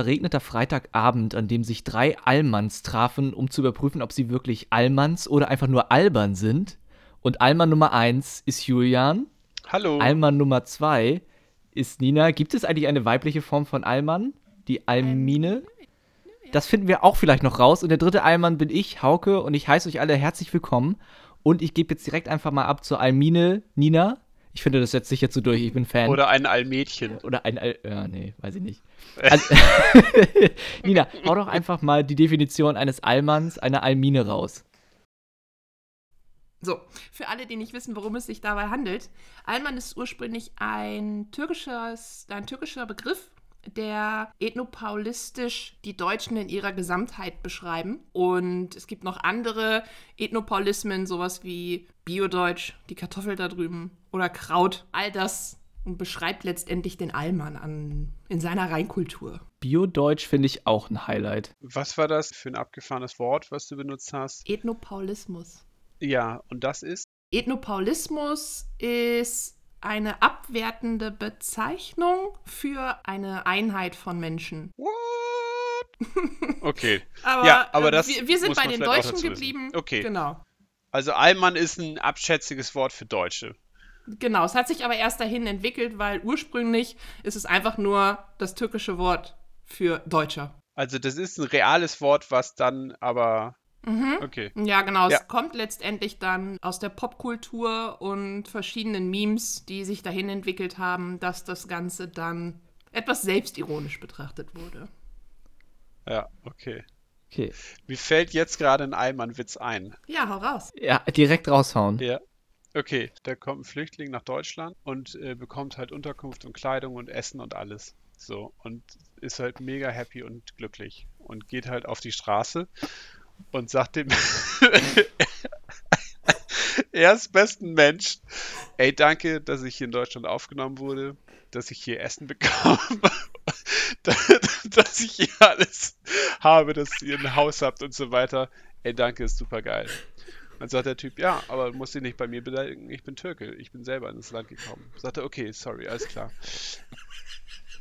Verregneter Freitagabend, an dem sich drei Allmanns trafen, um zu überprüfen, ob sie wirklich Allmanns oder einfach nur albern sind. Und Allmann Nummer eins ist Julian. Hallo. Allmann Nummer zwei ist Nina. Gibt es eigentlich eine weibliche Form von Allmann? Die Almine? Das finden wir auch vielleicht noch raus. Und der dritte Allmann bin ich, Hauke, und ich heiße euch alle herzlich willkommen. Und ich gebe jetzt direkt einfach mal ab zur Almine Nina. Ich finde, das setzt sich jetzt so durch. Ich bin Fan. Oder ein Allmädchen. Oder ein All. Ja, nee, weiß ich nicht. Also, Nina, hau doch einfach mal die Definition eines Allmanns, einer Almine raus. So, für alle, die nicht wissen, worum es sich dabei handelt. Alman ist ursprünglich ein, türkisches, ein türkischer Begriff, der ethnopaulistisch die Deutschen in ihrer Gesamtheit beschreiben. Und es gibt noch andere Ethnopaulismen, sowas wie Biodeutsch, die Kartoffel da drüben oder Kraut. All das beschreibt letztendlich den Allmann an, in seiner Reinkultur. Biodeutsch finde ich auch ein Highlight. Was war das für ein abgefahrenes Wort, was du benutzt hast? Ethnopaulismus. Ja, und das ist? Ethnopaulismus ist eine abwertende Bezeichnung für eine Einheit von Menschen. What? Okay. aber, ja, aber das wir, wir sind bei den Deutschen geblieben. Okay. Genau. Also Allmann ist ein abschätziges Wort für Deutsche. Genau, es hat sich aber erst dahin entwickelt, weil ursprünglich ist es einfach nur das türkische Wort für Deutscher. Also das ist ein reales Wort, was dann aber. Mhm. Okay. Ja, genau. Ja. Es kommt letztendlich dann aus der Popkultur und verschiedenen Memes, die sich dahin entwickelt haben, dass das Ganze dann etwas selbstironisch betrachtet wurde. Ja, okay. Okay. Mir fällt jetzt gerade ein Allmann-Witz ein. Ja, hau raus. Ja, direkt raushauen. Ja. Okay, da kommt ein Flüchtling nach Deutschland und äh, bekommt halt Unterkunft und Kleidung und Essen und alles. So, und ist halt mega happy und glücklich und geht halt auf die Straße und sagt dem erstbesten Mensch, ey, danke, dass ich hier in Deutschland aufgenommen wurde, dass ich hier Essen bekomme, dass ich hier alles habe, dass ihr ein Haus habt und so weiter. Ey, danke, ist super geil. Dann sagt der Typ, ja, aber du musst dich nicht bei mir beleidigen, ich bin Türke, ich bin selber ins Land gekommen. Sagt er, okay, sorry, alles klar.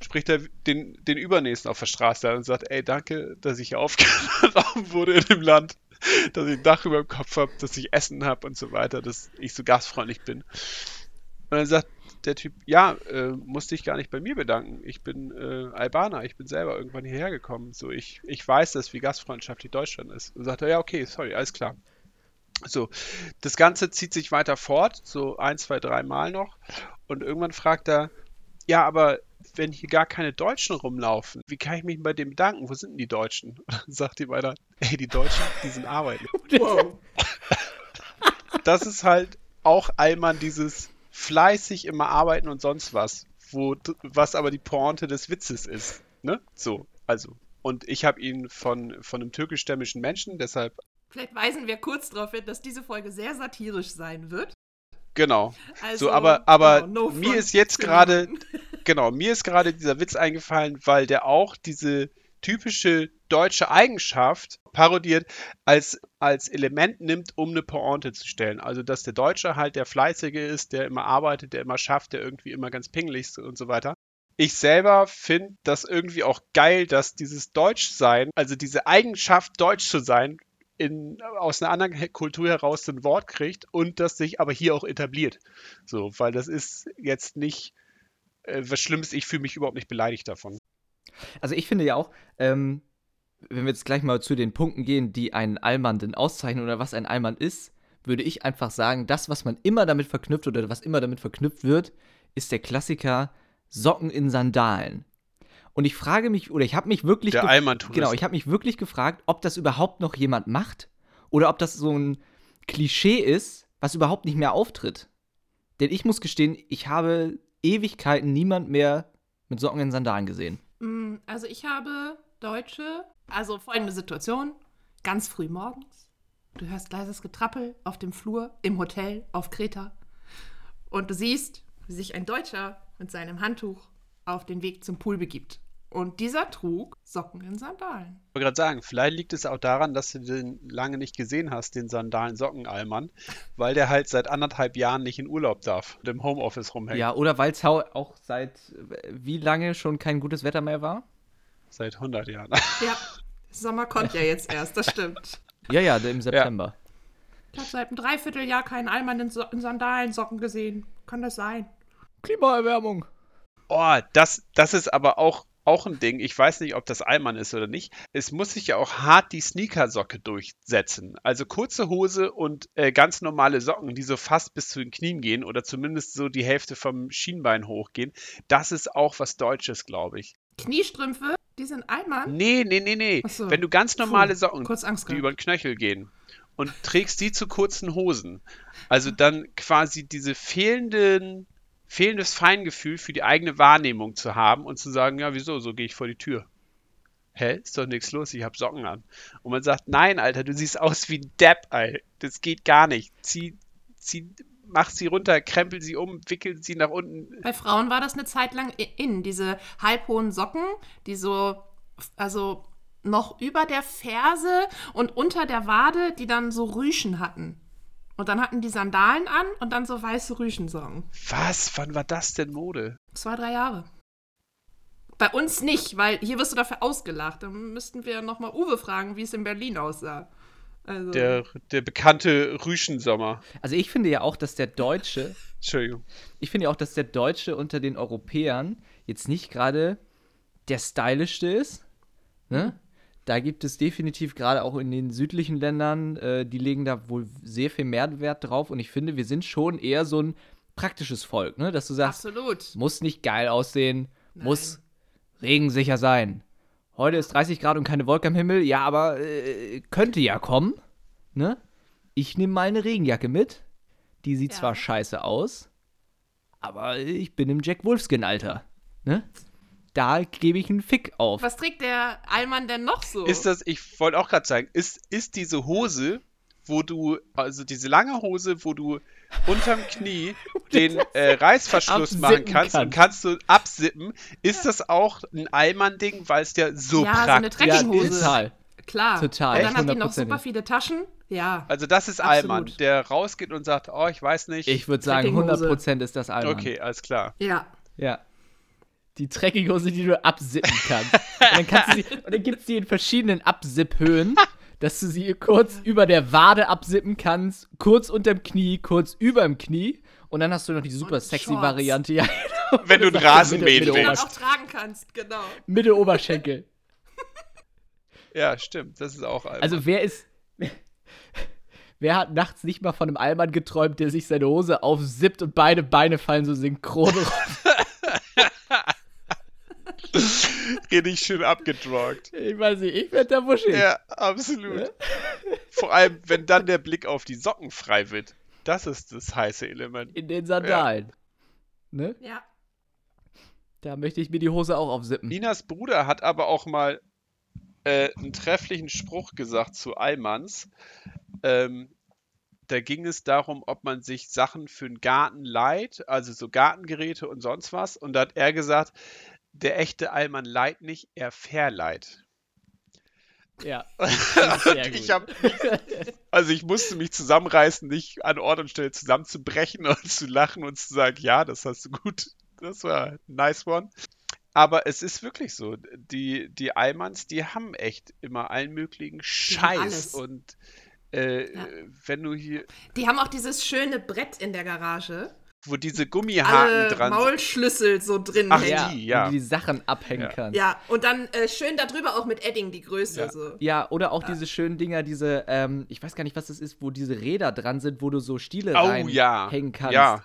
Spricht er den, den Übernächsten auf der Straße an und sagt, ey, danke, dass ich aufgenommen wurde in dem Land, dass ich ein Dach über dem Kopf habe, dass ich Essen habe und so weiter, dass ich so gastfreundlich bin. Und dann sagt der Typ, ja, äh, musste ich gar nicht bei mir bedanken. Ich bin äh, Albaner, ich bin selber irgendwann hierher gekommen. So, ich, ich weiß das, wie gastfreundschaftlich Deutschland ist. Und sagt er, ja, okay, sorry, alles klar. So, das Ganze zieht sich weiter fort, so ein, zwei, drei Mal noch. Und irgendwann fragt er, ja, aber wenn hier gar keine Deutschen rumlaufen, wie kann ich mich bei dem bedanken? Wo sind denn die Deutschen? Und dann sagt ihm einer, ey, die Deutschen, die sind arbeiten. Wow. Das ist halt auch Allmann dieses fleißig immer arbeiten und sonst was, wo, was aber die Pointe des Witzes ist. Ne? So, also. Und ich habe ihn von, von einem türkischstämmigen Menschen, deshalb, Vielleicht weisen wir kurz darauf hin, dass diese Folge sehr satirisch sein wird. genau. Also, So, aber, aber genau, no mir ist jetzt gerade, genau, mir ist gerade dieser Witz eingefallen, weil der auch diese typische deutsche Eigenschaft parodiert, als, als Element nimmt, um eine Pointe zu stellen. Also, dass der Deutsche halt der Fleißige ist, der immer arbeitet, der immer schafft, der irgendwie immer ganz pingelig ist und so weiter. Ich selber finde das irgendwie auch geil, dass dieses Deutschsein, also diese Eigenschaft, Deutsch zu sein, in, aus einer anderen Kultur heraus ein Wort kriegt und das sich aber hier auch etabliert. So, weil das ist jetzt nicht äh, was Schlimmes. Ich fühle mich überhaupt nicht beleidigt davon. Also ich finde ja auch, ähm, wenn wir jetzt gleich mal zu den Punkten gehen, die einen Allmann denn auszeichnen oder was ein Allmann ist, würde ich einfach sagen, das, was man immer damit verknüpft oder was immer damit verknüpft wird, ist der Klassiker Socken in Sandalen. Und ich frage mich, oder ich habe mich wirklich Der. Genau, ich habe mich wirklich gefragt, ob das überhaupt noch jemand macht oder ob das so ein Klischee ist, was überhaupt nicht mehr auftritt. Denn ich muss gestehen, ich habe Ewigkeiten niemand mehr mit Socken in Sandalen gesehen. Mm, Also ich habe Deutsche, also folgende Situation, ganz früh morgens. Du hörst leises Getrappel auf dem Flur, im Hotel, auf Kreta. Und du siehst, wie sich ein Deutscher mit seinem Handtuch auf den Weg zum Pool begibt. Und dieser trug Socken in Sandalen. Ich wollte gerade sagen, vielleicht liegt es auch daran, dass du den lange nicht gesehen hast, den Sandalen Socken-Allmann, weil der halt seit anderthalb Jahren nicht in Urlaub darf und im Homeoffice rumhängt. Ja, oder weil es auch seit wie lange schon kein gutes Wetter mehr war? Seit 100 Jahren. Ja, Sommer kommt ja jetzt erst, das stimmt. Ja, ja, im September. Ich habe seit einem Dreivierteljahr keinen Allmann in, so in Sandalensocken gesehen. Kann das sein? Klimaerwärmung. Oh, das, das ist aber auch, auch ein Ding. Ich weiß nicht, ob das Allmann ist oder nicht. Es muss sich ja auch hart die Sneakersocke durchsetzen. Also kurze Hose und äh, ganz normale Socken, die so fast bis zu den Knien gehen oder zumindest so die Hälfte vom Schienbein hochgehen. Das ist auch was Deutsches, glaube ich. Kniestrümpfe, die sind Allmann? Nee, nee, nee, nee. So. Wenn du ganz normale Socken, die über den Knöchel gehen und trägst die zu kurzen Hosen, also dann quasi diese fehlenden, fehlendes Feingefühl für die eigene Wahrnehmung zu haben und zu sagen, ja, wieso, so gehe ich vor die Tür. Hä, ist doch nichts los, ich hab Socken an. Und man sagt, nein, Alter, du siehst aus wie ein Depp, Alter. Das geht gar nicht. Zieh, zieh, mach sie runter, krempel sie um, wickel sie nach unten. Bei Frauen war das eine Zeit lang in. Diese halbhohen Socken, die so, also noch über der Ferse und unter der Wade, die dann so Rüschen hatten. Und dann hatten die Sandalen an und dann so weiße Rüschensocken. Was? Wann war das denn Mode? Zwei, drei Jahre. Bei uns nicht, weil hier wirst du dafür ausgelacht. Dann müssten wir nochmal Uwe fragen, wie es in Berlin aussah. Also, Der, der bekannte Rüschensommer. Also ich finde ja auch, dass der Deutsche, Entschuldigung. ich finde ja auch, dass der Deutsche unter den Europäern jetzt nicht gerade der stylischste ist. Ne? Da gibt es definitiv gerade auch in den südlichen Ländern, äh, die legen da wohl sehr viel Mehrwert drauf. Und ich finde, wir sind schon eher so ein praktisches Volk, ne? Dass du sagst, absolut. muss nicht geil aussehen, muss regensicher sein. Heute ist 30 Grad und keine Wolke am Himmel, ja, aber äh, könnte ja kommen, ne? Ich nehme mal eine Regenjacke mit. Die sieht Ja. zwar scheiße aus, aber ich bin im Jack Wolfskin-Alter, ne? Da gebe ich einen Fick auf. Was trägt der Allmann denn noch so? Ist das, ich wollte auch gerade sagen, ist, ist diese Hose, wo du, also diese lange Hose, wo du unterm Knie den äh, Reißverschluss machen kannst und kannst. du absippen, ist das auch ein Allmann-Ding, weil es ja so Ja, so eine praktisch ja, Trekkinghose. total. Klar. Total, Und dann hat die noch 100%. super viele Taschen. Ja. Also das ist Absolut. Allmann, der rausgeht und sagt, oh, ich weiß nicht. Ich würde sagen, Trekkinghose. 100% ist das Allmann. okay, alles klar. Ja. Ja. Die Trekkinghose, die du absippen kannst. und dann, kannst du sie, und dann gibt es die in verschiedenen Absipphöhen, dass du sie kurz über der Wade absippen kannst, kurz unterm Knie, kurz überm Knie. Und dann hast du noch die super Und sexy Shorts. Variante, ja, genau. Wenn du einen Das Rasen Mitte- mähen Mitte, Die du willst. auch tragen kannst, genau. Mitte Oberschenkel. Ja, stimmt, das ist auch Allmann. Also wer ist. Wer hat nachts nicht mal von einem Allmann geträumt, der sich seine Hose aufsippt und beide Beine fallen so synchron runter? richtig schön abgedruckt. Ich weiß nicht, ich werd da wuschig. Ja, absolut. Vor allem, wenn dann der Blick auf die Socken frei wird. Das ist das heiße Element. In den Sandalen. Ne? Ja. Da möchte ich mir die Hose auch aufsippen. Ninas Bruder hat aber auch mal äh, einen trefflichen Spruch gesagt zu Allmanns. Ähm, da ging es darum, ob man sich Sachen für den Garten leiht, also so Gartengeräte und sonst was. Und da hat er gesagt, der echte Allmann leiht nicht, er verleiht. Ja. Ich hab, also ich musste mich zusammenreißen, nicht an Ort und Stelle zusammenzubrechen und zu lachen und zu sagen, ja, das hast du gut, das war ein nice one. Aber es ist wirklich so, die, die Allmanns, die haben echt immer allen möglichen Scheiß. Und äh, Ja. wenn du hier, Die haben auch dieses schöne Brett in der Garage. Wo diese Gummihaken Alle dran sind. Maulschlüssel so drin Ach, hängen. ja, die, ja. Wo die Sachen abhängen Ja. kannst. Ja, und dann äh, schön darüber auch mit Edding die Größe. Ja. So. Ja, oder auch diese schönen Dinger, diese, ähm, ich weiß gar nicht, was das ist, wo diese Räder dran sind, wo du so Stiele Oh, reinhängen ja. kannst. Ja.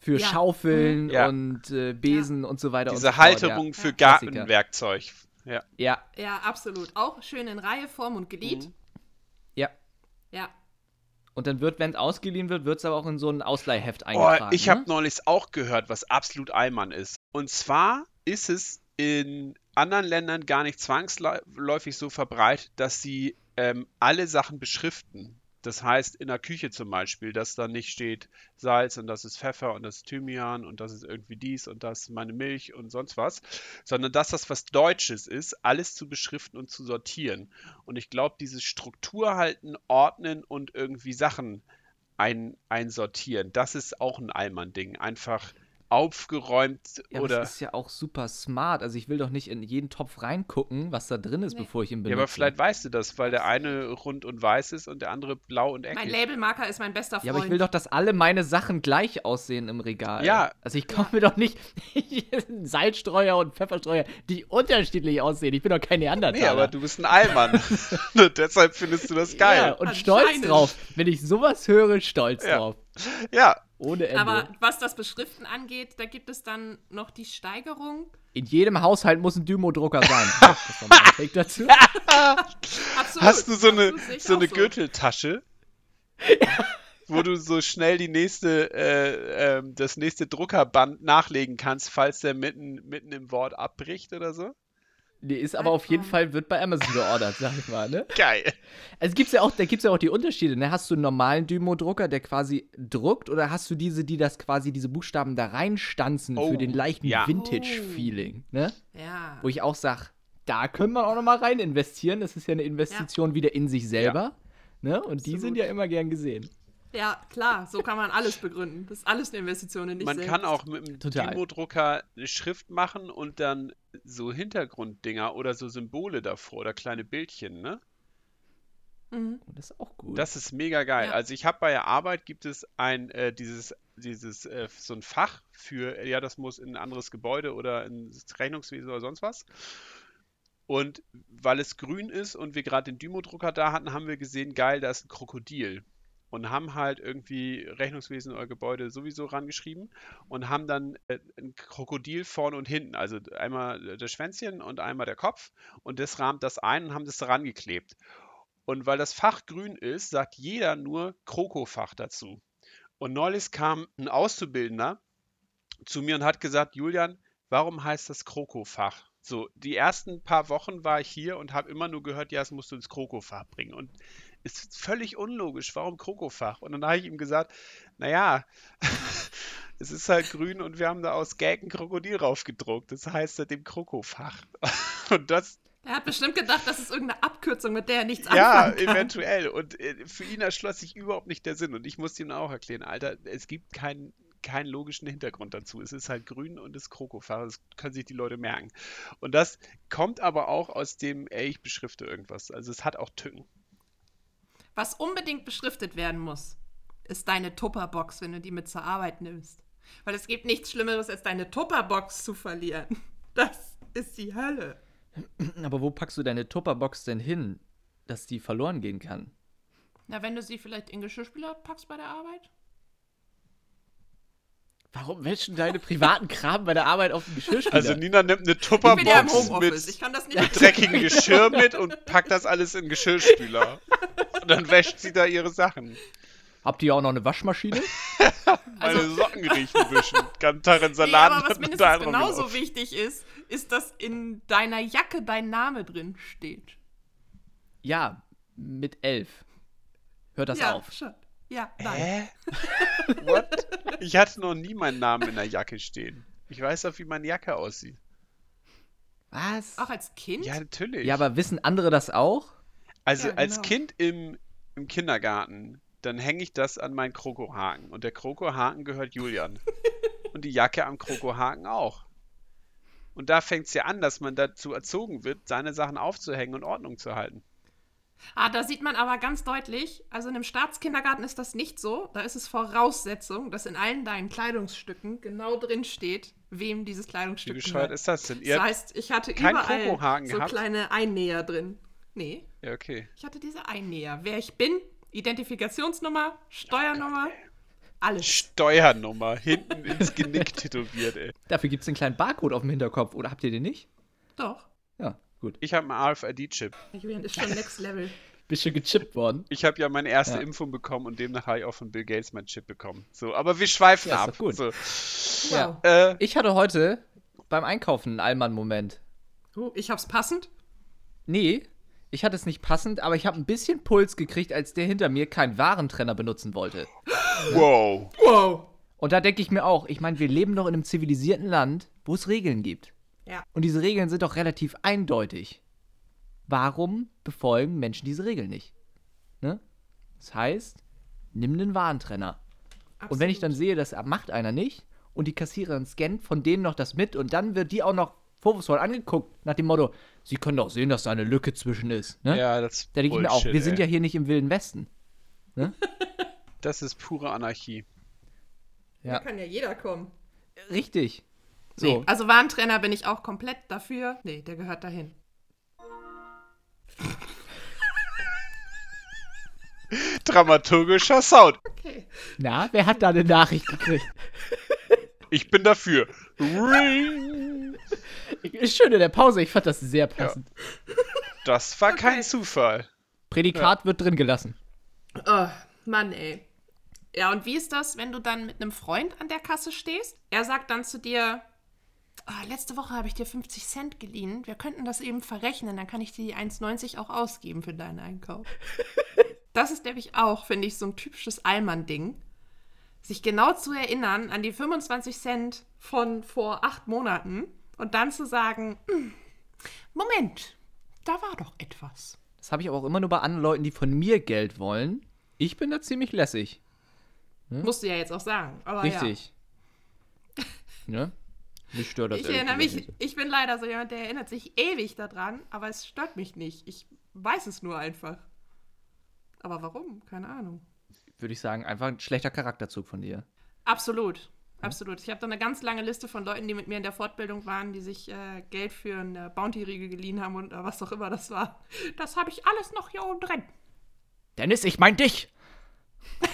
Für Ja. Schaufeln Ja. und äh, Besen und so weiter und Diese so fort. Halterung ja. für. Gartenwerkzeug. Ja. Ja, Ja, absolut. Auch schön in Reiheform und Glied. Mhm. ja. Ja. Und dann wird, wenn es ausgeliehen wird, wird es aber auch in so ein Ausleihheft Oh, eingetragen. ich habe ne? neulich auch gehört, was absolut Allmann ist. Und zwar ist es in anderen Ländern gar nicht zwangsläufig so verbreitet, dass sie ähm, alle Sachen beschriften. Das heißt, in der Küche zum Beispiel, dass da nicht steht Salz und das ist Pfeffer und das ist Thymian und das ist irgendwie dies und das meine Milch und sonst was, sondern dass das was Deutsches ist, alles zu beschriften und zu sortieren. Und ich glaube, dieses Struktur halten, ordnen und irgendwie Sachen ein, einsortieren, das ist auch ein Allmann-Ding. Einfach aufgeräumt Ja, oder. das ist ja auch super smart. Also ich will doch nicht in jeden Topf reingucken, was da drin ist, Nee. bevor ich ihn Ja, benutze. aber vielleicht weißt du das, weil der eine rund und weiß ist und der andere blau und Mein eckig. Labelmarker ist mein bester Freund. Ja, aber ich will doch, dass alle meine Sachen gleich aussehen im Regal. Ja. Also ich kaufe mir doch nicht Salzstreuer und Pfefferstreuer, die unterschiedlich aussehen. Ich bin doch kein Neandertaler. Nee, aber du bist ein Allmann. Deshalb findest du das geil. Ja, und stolz drauf. Wenn ich sowas höre, stolz Ja. drauf. Ja. Ohne Ende. Aber was das Beschriften angeht, da gibt es dann noch die Steigerung. In jedem Haushalt muss ein Dymo-Drucker sein. das war mein Take dazu. Absolut. Hast du so eine, so eine Gürteltasche, wo du so schnell die nächste, äh, ähm, das nächste Druckerband nachlegen kannst, falls der mitten, mitten im Wort abbricht oder so? Nee, ist aber auf jeden Fall, wird bei Amazon geordert, sag ich mal, ne? Geil. Also gibt's ja auch, da gibt's ja auch die Unterschiede, ne? Hast du einen normalen Dymo-Drucker, der quasi druckt, oder hast du diese, die das quasi, diese Buchstaben da reinstanzen Oh, für den leichten ja. Vintage-Feeling, ne? Ja. Wo ich auch sag, da können wir auch noch mal rein investieren. Das ist ja eine Investition wieder in sich selber. Ne? Und die Absolut. sind ja immer gern gesehen. Ja, klar, so kann man alles begründen. Das ist alles eine Investition in dich Man selbst. kann auch mit dem Total. Dymo-Drucker eine Schrift machen und dann so Hintergrunddinger oder so Symbole davor oder kleine Bildchen, ne? Mhm. Und das ist auch gut. Das ist mega geil. Ja. Also ich habe bei der Arbeit gibt es ein äh, dieses dieses äh, so ein Fach für ja das muss in ein anderes Gebäude oder ins Rechnungswesen oder sonst was. Und weil es grün ist und wir gerade den Dymo-Drucker da hatten, haben wir gesehen, geil, da ist ein Krokodil. Und haben halt irgendwie Rechnungswesen oder Gebäude sowieso rangeschrieben und haben dann äh, ein Krokodil vorne und hinten. Also einmal das Schwänzchen und einmal der Kopf. Und das rahmt das ein und haben das daran geklebt. Und weil das Fach grün ist, sagt jeder nur Krokofach dazu. Und neulich kam ein Auszubildender zu mir und hat gesagt, Julian, warum heißt das Krokofach? So, die ersten paar Wochen war ich hier und habe immer nur gehört, ja, es musst du ins Krokofach bringen. Und ist völlig unlogisch, warum Krokofach? Und dann habe ich ihm gesagt, naja, es ist halt grün und wir haben da aus Gag ein Krokodil raufgedruckt. Das heißt seitdem Krokofach. Und das, Er hat bestimmt gedacht, das ist irgendeine Abkürzung, mit der er nichts Ja, anfangen kann. eventuell. Und äh, für ihn erschloss sich überhaupt nicht der Sinn. Und ich musste ihm auch erklären, Alter, es gibt keinen keinen logischen Hintergrund dazu. Es ist halt grün und ist Krokofach. Das können sich die Leute merken. Und das kommt aber auch aus dem, ey, ich beschrifte irgendwas. Also es hat auch Tücken. Was unbedingt beschriftet werden muss, ist deine Tupperbox, wenn du die mit zur Arbeit nimmst. Weil es gibt nichts Schlimmeres, als deine Tupperbox zu verlieren. Das ist die Hölle. Aber wo packst du deine Tupperbox denn hin, dass die verloren gehen kann? Na, wenn du sie vielleicht in Geschirrspüler packst bei der Arbeit? Warum wäschst du deine privaten Kram bei der Arbeit auf den Geschirrspüler? Also Nina nimmt eine ja Tupperbox. Ich mit kann das nicht. dreckigem Geschirr mit und packt das alles in den Geschirrspüler. Und dann wäscht sie da ihre Sachen. Habt ihr auch noch eine Waschmaschine? Meine Socken riechen wischen. Kann Tag in Nee, Salat aber was mit mindestens genauso drauf. wichtig ist, ist, dass in deiner Jacke dein Name drin steht. Ja, mit elf. Hört das ja, auf. schon. Ja, nein. Hä? What? Ich hatte noch nie meinen Namen in der Jacke stehen. Ich weiß doch, wie meine Jacke aussieht. Was? Auch als Kind? Ja, natürlich. Ja, aber wissen andere das auch? Also Ja, als genau. Kind im, im Kindergarten, dann hänge ich das an meinen Krokohaken. Und der Krokohaken gehört Julian. Und die Jacke am Krokohaken auch. Und da fängt es ja an, dass man dazu erzogen wird, seine Sachen aufzuhängen und Ordnung zu halten. Ah, da sieht man aber ganz deutlich, also in einem Staatskindergarten ist das nicht so. Da ist es Voraussetzung, dass in allen deinen Kleidungsstücken genau drin steht, wem dieses Wie Kleidungsstück bescheuert gehört. ist das denn? Das Ihr, heißt, ich hatte überall so gehabt? kleine Einnäher drin. Nee, ja, okay. ich hatte diese Einnäher. Wer ich bin, Identifikationsnummer, Steuernummer, alles. Steuernummer hinten ins Genick tätowiert, ey. Dafür gibt es einen kleinen Barcode auf dem Hinterkopf. Oder habt ihr den nicht? Doch. Ja, gut. Ich habe einen RFID-Chip. Julian ist schon Next Level. Bist schon gechippt worden. Ich habe ja meine erste Ja. Impfung bekommen und demnach habe ich auch von Bill Gates meinen Chip bekommen. So, aber wir schweifen Ja, ab. gut. So. Ja. Äh, Ich hatte heute beim Einkaufen einen Allmann-Moment. Oh, ich hab's passend. Nee, ich hatte es nicht passend, aber ich habe ein bisschen Puls gekriegt, als der hinter mir keinen Warentrenner benutzen wollte. wow. Wow. Und da denke ich mir auch, ich meine, wir leben doch in einem zivilisierten Land, wo es Regeln gibt. Ja. Und diese Regeln sind doch relativ eindeutig. Warum befolgen Menschen diese Regeln nicht? Ne? Das heißt, nimm den Warentrenner. Und wenn ich dann sehe, das macht einer nicht und die Kassiererin scannt von denen noch das mit und dann wird die auch noch vorwurfsvoll angeguckt, nach dem Motto, sie können doch sehen, dass da eine Lücke zwischen ist. Ne? Ja, das da denke ich mir auch, wir sind ey. ja hier nicht im Wilden Westen. Das ist pure Anarchie. Ja. kann ja jeder kommen. Richtig. So, Nee, also Warntrenner bin ich auch komplett dafür. Nee, der gehört dahin. Dramaturgischer Sound. Okay. na, wer hat da eine Nachricht gekriegt? Ich bin dafür. Ring. Ist schön in der Pause, ich fand das sehr passend. Das war kein Zufall. Prädikat wird drin gelassen. Oh, Mann, ey. Ja, und wie ist das, wenn du dann mit einem Freund an der Kasse stehst? Er sagt dann zu dir, "Ah, letzte Woche habe ich dir 50 Cent geliehen. Wir könnten das eben verrechnen, dann kann ich dir die 1,90 auch ausgeben für deinen Einkauf. das ist nämlich auch, finde ich, so ein typisches Allmann-Ding. Sich genau zu erinnern an die 25 Cent von vor acht Monaten und dann zu sagen, "Hm, Moment, da war doch etwas. Das habe ich aber auch immer nur bei anderen Leuten, die von mir Geld wollen. Ich bin da ziemlich lässig. Musst du ja jetzt auch sagen. Aber Ja. Richtig. ne? Mich stört das Ich erinnere mich, nicht. ich bin leider so jemand, der erinnert sich ewig daran, aber es stört mich nicht. Ich weiß es nur einfach. Aber warum? Keine Ahnung. Würde ich sagen, einfach ein schlechter Charakterzug von dir. Absolut. Absolut. Ich habe da eine ganz lange Liste von Leuten, die mit mir in der Fortbildung waren, die sich äh, Geld für eine Bounty-Riegel geliehen haben und äh, was auch immer das war. Das habe ich alles noch hier oben drin. Dennis, ich mein dich!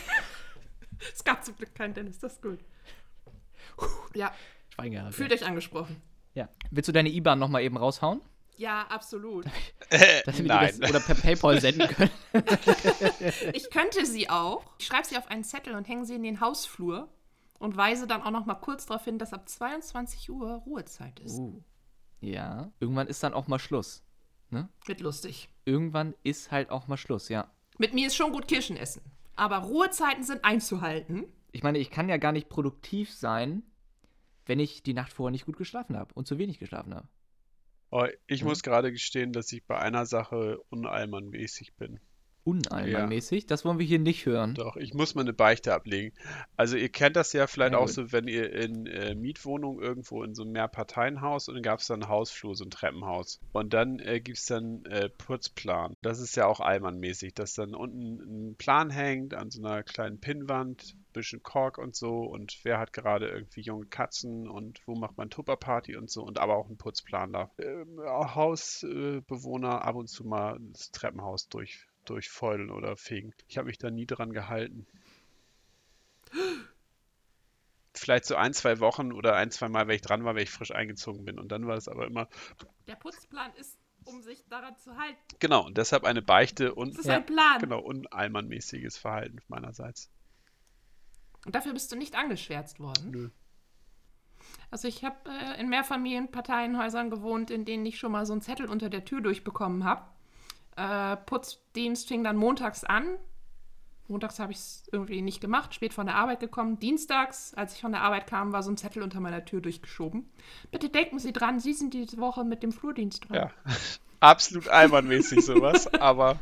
Es gab zum Glück keinen Dennis, das ist gut. Ja, Schwein gehabt. fühlt euch angesprochen. Ja. Willst du deine IBAN nochmal eben raushauen? Ja, absolut. Dass wir Nein. das oder per PayPal senden können? Ich könnte sie auch. Ich schreibe sie auf einen Zettel und hänge sie in den Hausflur und weise dann auch noch mal kurz darauf hin, dass ab 22 Uhr Ruhezeit ist. Uh. Ja. Irgendwann ist dann auch mal Schluss. Wird lustig. Irgendwann ist halt auch mal Schluss, ja. Mit mir ist schon gut Kirschen essen. Aber Ruhezeiten sind einzuhalten. Ich meine, ich kann ja gar nicht produktiv sein, wenn ich die Nacht vorher nicht gut geschlafen habe und zu wenig geschlafen habe. Oh, ich muss gerade gestehen, dass ich bei einer Sache unallmannmäßig bin. Unallmannmäßig. Das wollen wir hier nicht hören. Doch, ich muss mal eine Beichte ablegen. Also ihr kennt das ja vielleicht Ja, auch gut. so, wenn ihr in äh, Mietwohnungen irgendwo in so einem Mehrparteienhaus und dann gab es dann einen Hausflur, so ein Treppenhaus. Und dann äh, gibt es dann äh, Putzplan. Das ist ja auch allmannmäßig, dass dann unten ein Plan hängt an so einer kleinen Pinnwand, bisschen Kork und so und wer hat gerade irgendwie junge Katzen und wo macht man Tupperparty und so und aber auch ein Putzplan da. Ähm, Hausbewohner ab und zu mal das Treppenhaus durch, durchfeudeln oder fegen. Ich habe mich da nie dran gehalten. Vielleicht so ein, zwei Wochen oder ein, zwei Mal, wenn ich dran war, wenn ich frisch eingezogen bin. Und dann war es aber immer, Der Putzplan ist, um sich daran zu halten. genau, und deshalb eine Beichte und Das ist Ja. ein Plan. genau, unallmannmäßiges Verhalten meinerseits. Und dafür bist du nicht angeschwärzt worden. Nö. Also ich habe äh, in Mehrfamilienparteienhäusern gewohnt, in denen ich schon mal so einen Zettel unter der Tür durchbekommen habe. Äh, Putzdienst fing dann montags an. Montags habe ich es irgendwie nicht gemacht, spät von der Arbeit gekommen. Dienstags, als ich von der Arbeit kam, war so ein Zettel unter meiner Tür durchgeschoben. Bitte denken Sie dran, Sie sind diese Woche mit dem Flurdienst dran. Ja, absolut allmannmäßig sowas, aber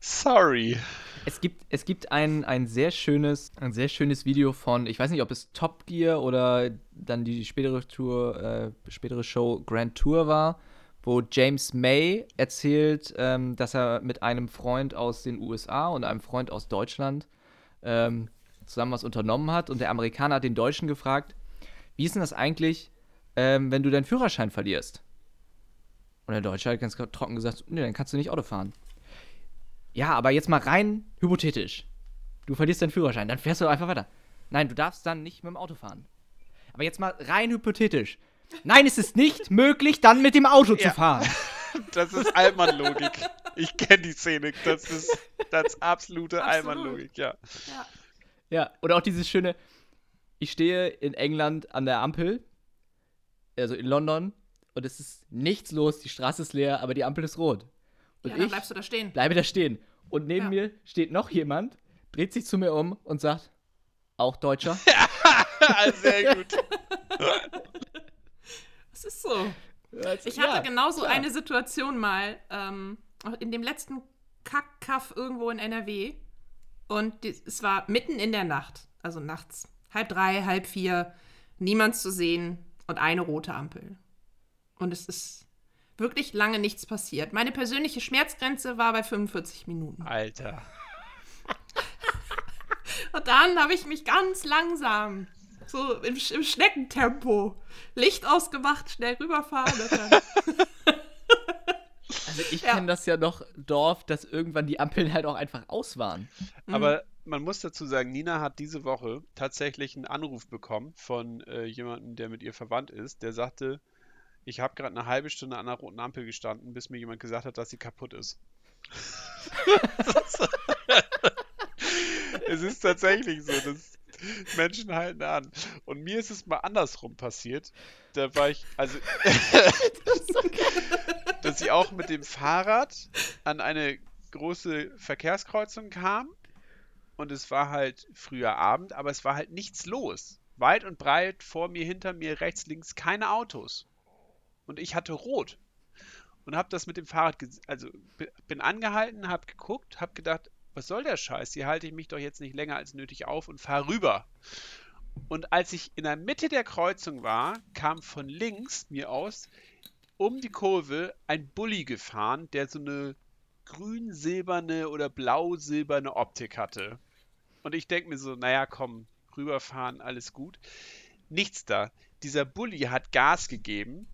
sorry. Es gibt, es gibt ein, ein, sehr schönes, ein sehr schönes Video von, ich weiß nicht, ob es Top Gear oder dann die spätere Tour, äh, spätere Show Grand Tour war, wo James May erzählt, ähm, dass er mit einem Freund aus den USA und einem Freund aus Deutschland ähm, zusammen was unternommen hat und der Amerikaner hat den Deutschen gefragt, wie ist denn das eigentlich, ähm, wenn du deinen Führerschein verlierst? Und der Deutsche hat ganz trocken gesagt, nee, dann kannst du nicht Auto fahren. Ja, aber jetzt mal rein hypothetisch. Du verlierst deinen Führerschein, dann fährst du einfach weiter. Nein, du darfst dann nicht mit dem Auto fahren. Aber jetzt mal rein hypothetisch. Nein, es ist nicht möglich, dann mit dem Auto zu Ja. fahren. Das ist Allmann-Logik. Ich kenne die Szene. Das ist, das ist absolute Absolut. Allmann-Logik, ja. Ja. Ja, oder auch dieses schöne, ich stehe in England an der Ampel, also in London, und es ist nichts los, die Straße ist leer, aber die Ampel ist rot. Und ja, dann ich bleibst du da stehen. bleibe da stehen. Und neben Ja. mir steht noch jemand, dreht sich zu mir um und sagt, auch Deutscher? Sehr gut. Es ist so. Ich Ja, hatte genauso klar. eine Situation mal ähm, in dem letzten Kackkaff irgendwo in NRW. Und die, es war mitten in der Nacht, also nachts halb drei, halb vier, niemand zu sehen und eine rote Ampel. Und es ist wirklich lange nichts passiert. Meine persönliche Schmerzgrenze war bei 45 Minuten. Alter. Und dann habe ich mich ganz langsam, so im, im Schneckentempo, Licht ausgemacht, schnell rüberfahren. Also ich Ja. kenne das ja noch Dorf, dass irgendwann die Ampeln halt auch einfach aus waren. Mhm. Aber man muss dazu sagen, Nina hat diese Woche tatsächlich einen Anruf bekommen von äh, jemandem, der mit ihr verwandt ist, der sagte, ich habe gerade eine halbe Stunde an einer roten Ampel gestanden, bis mir jemand gesagt hat, dass sie kaputt ist. es ist tatsächlich so, dass Menschen halten an. Und mir ist es mal andersrum passiert. Da war ich, also, dass ich auch mit dem Fahrrad an eine große Verkehrskreuzung kam und es war halt früher Abend, aber es war halt nichts los. Weit und breit vor mir, hinter mir, rechts, links keine Autos. Und ich hatte rot. Und habe das mit dem Fahrrad, also bi- bin angehalten, habe geguckt, habe gedacht, was soll der Scheiß? Hier halte ich mich doch jetzt nicht länger als nötig auf und fahre rüber. Und als ich in der Mitte der Kreuzung war, kam von links mir aus um die Kurve ein Bulli gefahren, der so eine grün-silberne oder blau-silberne Optik hatte. Und ich denke mir so, naja, komm, rüberfahren, alles gut. Nichts da. Dieser Bulli hat Gas gegeben,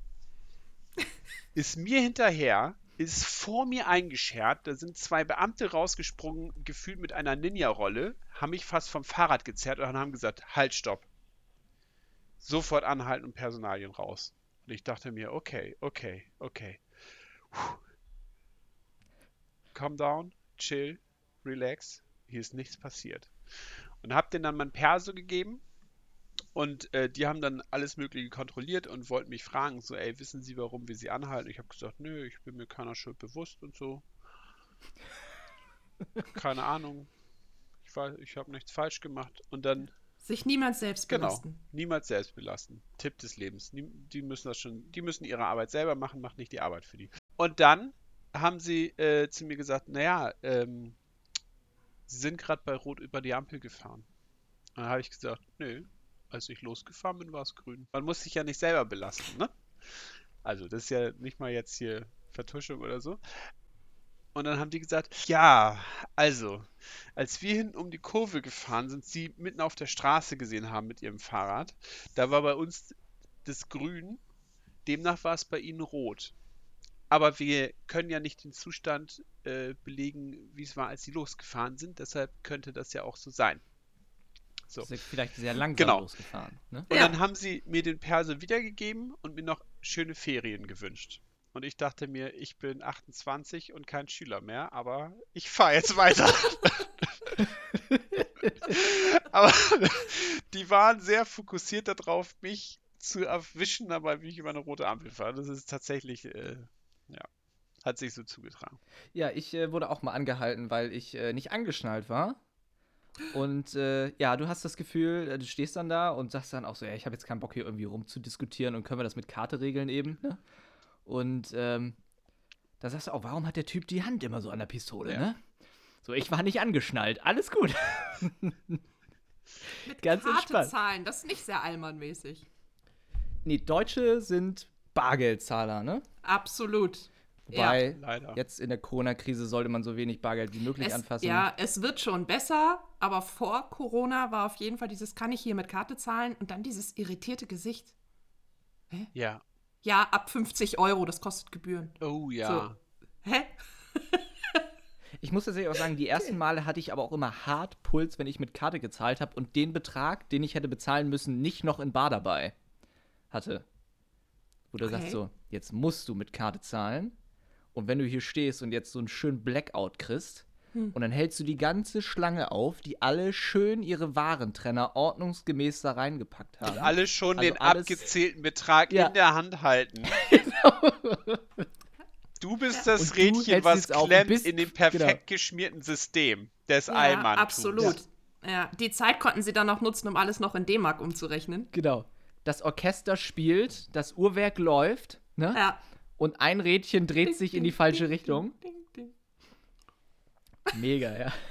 ist mir hinterher, ist vor mir eingeschert. Da sind zwei Beamte rausgesprungen, gefühlt mit einer Ninja-Rolle, haben mich fast vom Fahrrad gezerrt und haben gesagt, halt, stopp. Sofort anhalten und Personalien raus. Und ich dachte mir, okay, okay, okay. Puh. Calm down, chill, relax. Hier ist nichts passiert. Und hab denen dann mein Perso gegeben. Und äh, die haben dann alles Mögliche kontrolliert und wollten mich fragen, so, ey, wissen Sie, warum wir Sie anhalten? Ich habe gesagt, nö, ich bin mir keiner Schuld bewusst und so. Keine Ahnung. Ich, weiß, ich habe nichts falsch gemacht. Und dann sich niemand selbst Genau. belasten. Niemals selbst belasten. Tipp des Lebens. Die müssen das schon, die müssen ihre Arbeit selber machen, macht nicht die Arbeit für die. Und dann haben sie äh, zu mir gesagt, naja, ähm, sie sind gerade bei Rot über die Ampel gefahren. Und dann habe ich gesagt, nö, als ich losgefahren bin, war es grün. Man muss sich ja nicht selber belasten, ne? Also, das ist ja nicht mal jetzt hier Vertuschung oder so. Und dann haben die gesagt, ja, also, als wir hinten um die Kurve gefahren sind, sie mitten auf der Straße gesehen haben mit ihrem Fahrrad, da war bei uns das grün, demnach war es bei ihnen rot. Aber wir können ja nicht den Zustand äh, belegen, wie es war, als sie losgefahren sind, deshalb könnte das ja auch so sein. So. Ist vielleicht sehr langsam Genau. losgefahren. Ne? Und Ja. dann haben sie mir den Perso wiedergegeben und mir noch schöne Ferien gewünscht. Und ich dachte mir, ich bin 28 und kein Schüler mehr, aber ich fahre jetzt weiter. aber die waren sehr fokussiert darauf, mich zu erwischen, dabei wie ich über eine rote Ampel fahre. Das ist tatsächlich, äh, ja, hat sich so zugetragen. Ja, ich äh, wurde auch mal angehalten, weil ich äh, nicht angeschnallt war. Und äh, ja, du hast das Gefühl, äh, du stehst dann da und sagst dann auch so, ja, ich habe jetzt keinen Bock hier irgendwie rumzudiskutieren und können wir das mit Karte regeln eben. Ne? Und ähm, da sagst du auch, warum hat der Typ die Hand immer so an der Pistole, Ja. ne? So, ich war nicht angeschnallt, alles gut. Mit Ganz Karte entspannt. zahlen, das ist nicht sehr allmannmäßig. Nee, Deutsche sind Bargeldzahler, ne? Absolut. Wobei, Leider. jetzt in der Corona-Krise sollte man so wenig Bargeld wie möglich Es, anfassen. ja, es wird schon besser, aber vor Corona war auf jeden Fall dieses, kann ich hier mit Karte zahlen? Und dann dieses irritierte Gesicht. Ja. Ja, ab 50 Euro, das kostet Gebühren. Oh ja. Hä? Ich muss tatsächlich auch sagen, die ersten Male hatte ich aber auch immer hart Puls, wenn ich mit Karte gezahlt habe und den Betrag, den ich hätte bezahlen müssen, nicht noch in Bar dabei hatte. Wo du Okay. sagst so, jetzt musst du mit Karte zahlen und wenn du hier stehst und jetzt so einen schönen Blackout kriegst Hm. und dann hältst du die ganze Schlange auf, die alle schön ihre Warentrenner ordnungsgemäß da reingepackt haben. Und alle schon Also den alles- abgezählten Betrag Ja. in der Hand halten. Du bist das Und Rädchen, was klemmt bist- in dem perfekt genau. geschmierten System des Ja, Allmann. absolut. Ja. die Zeit konnten sie dann noch nutzen, um alles noch in D-Mark umzurechnen. Genau. Das Orchester spielt, das Uhrwerk läuft, ne? Ja. Und ein Rädchen dreht sich in die falsche Ding, Richtung. ding, ding, ding. Mega, ja.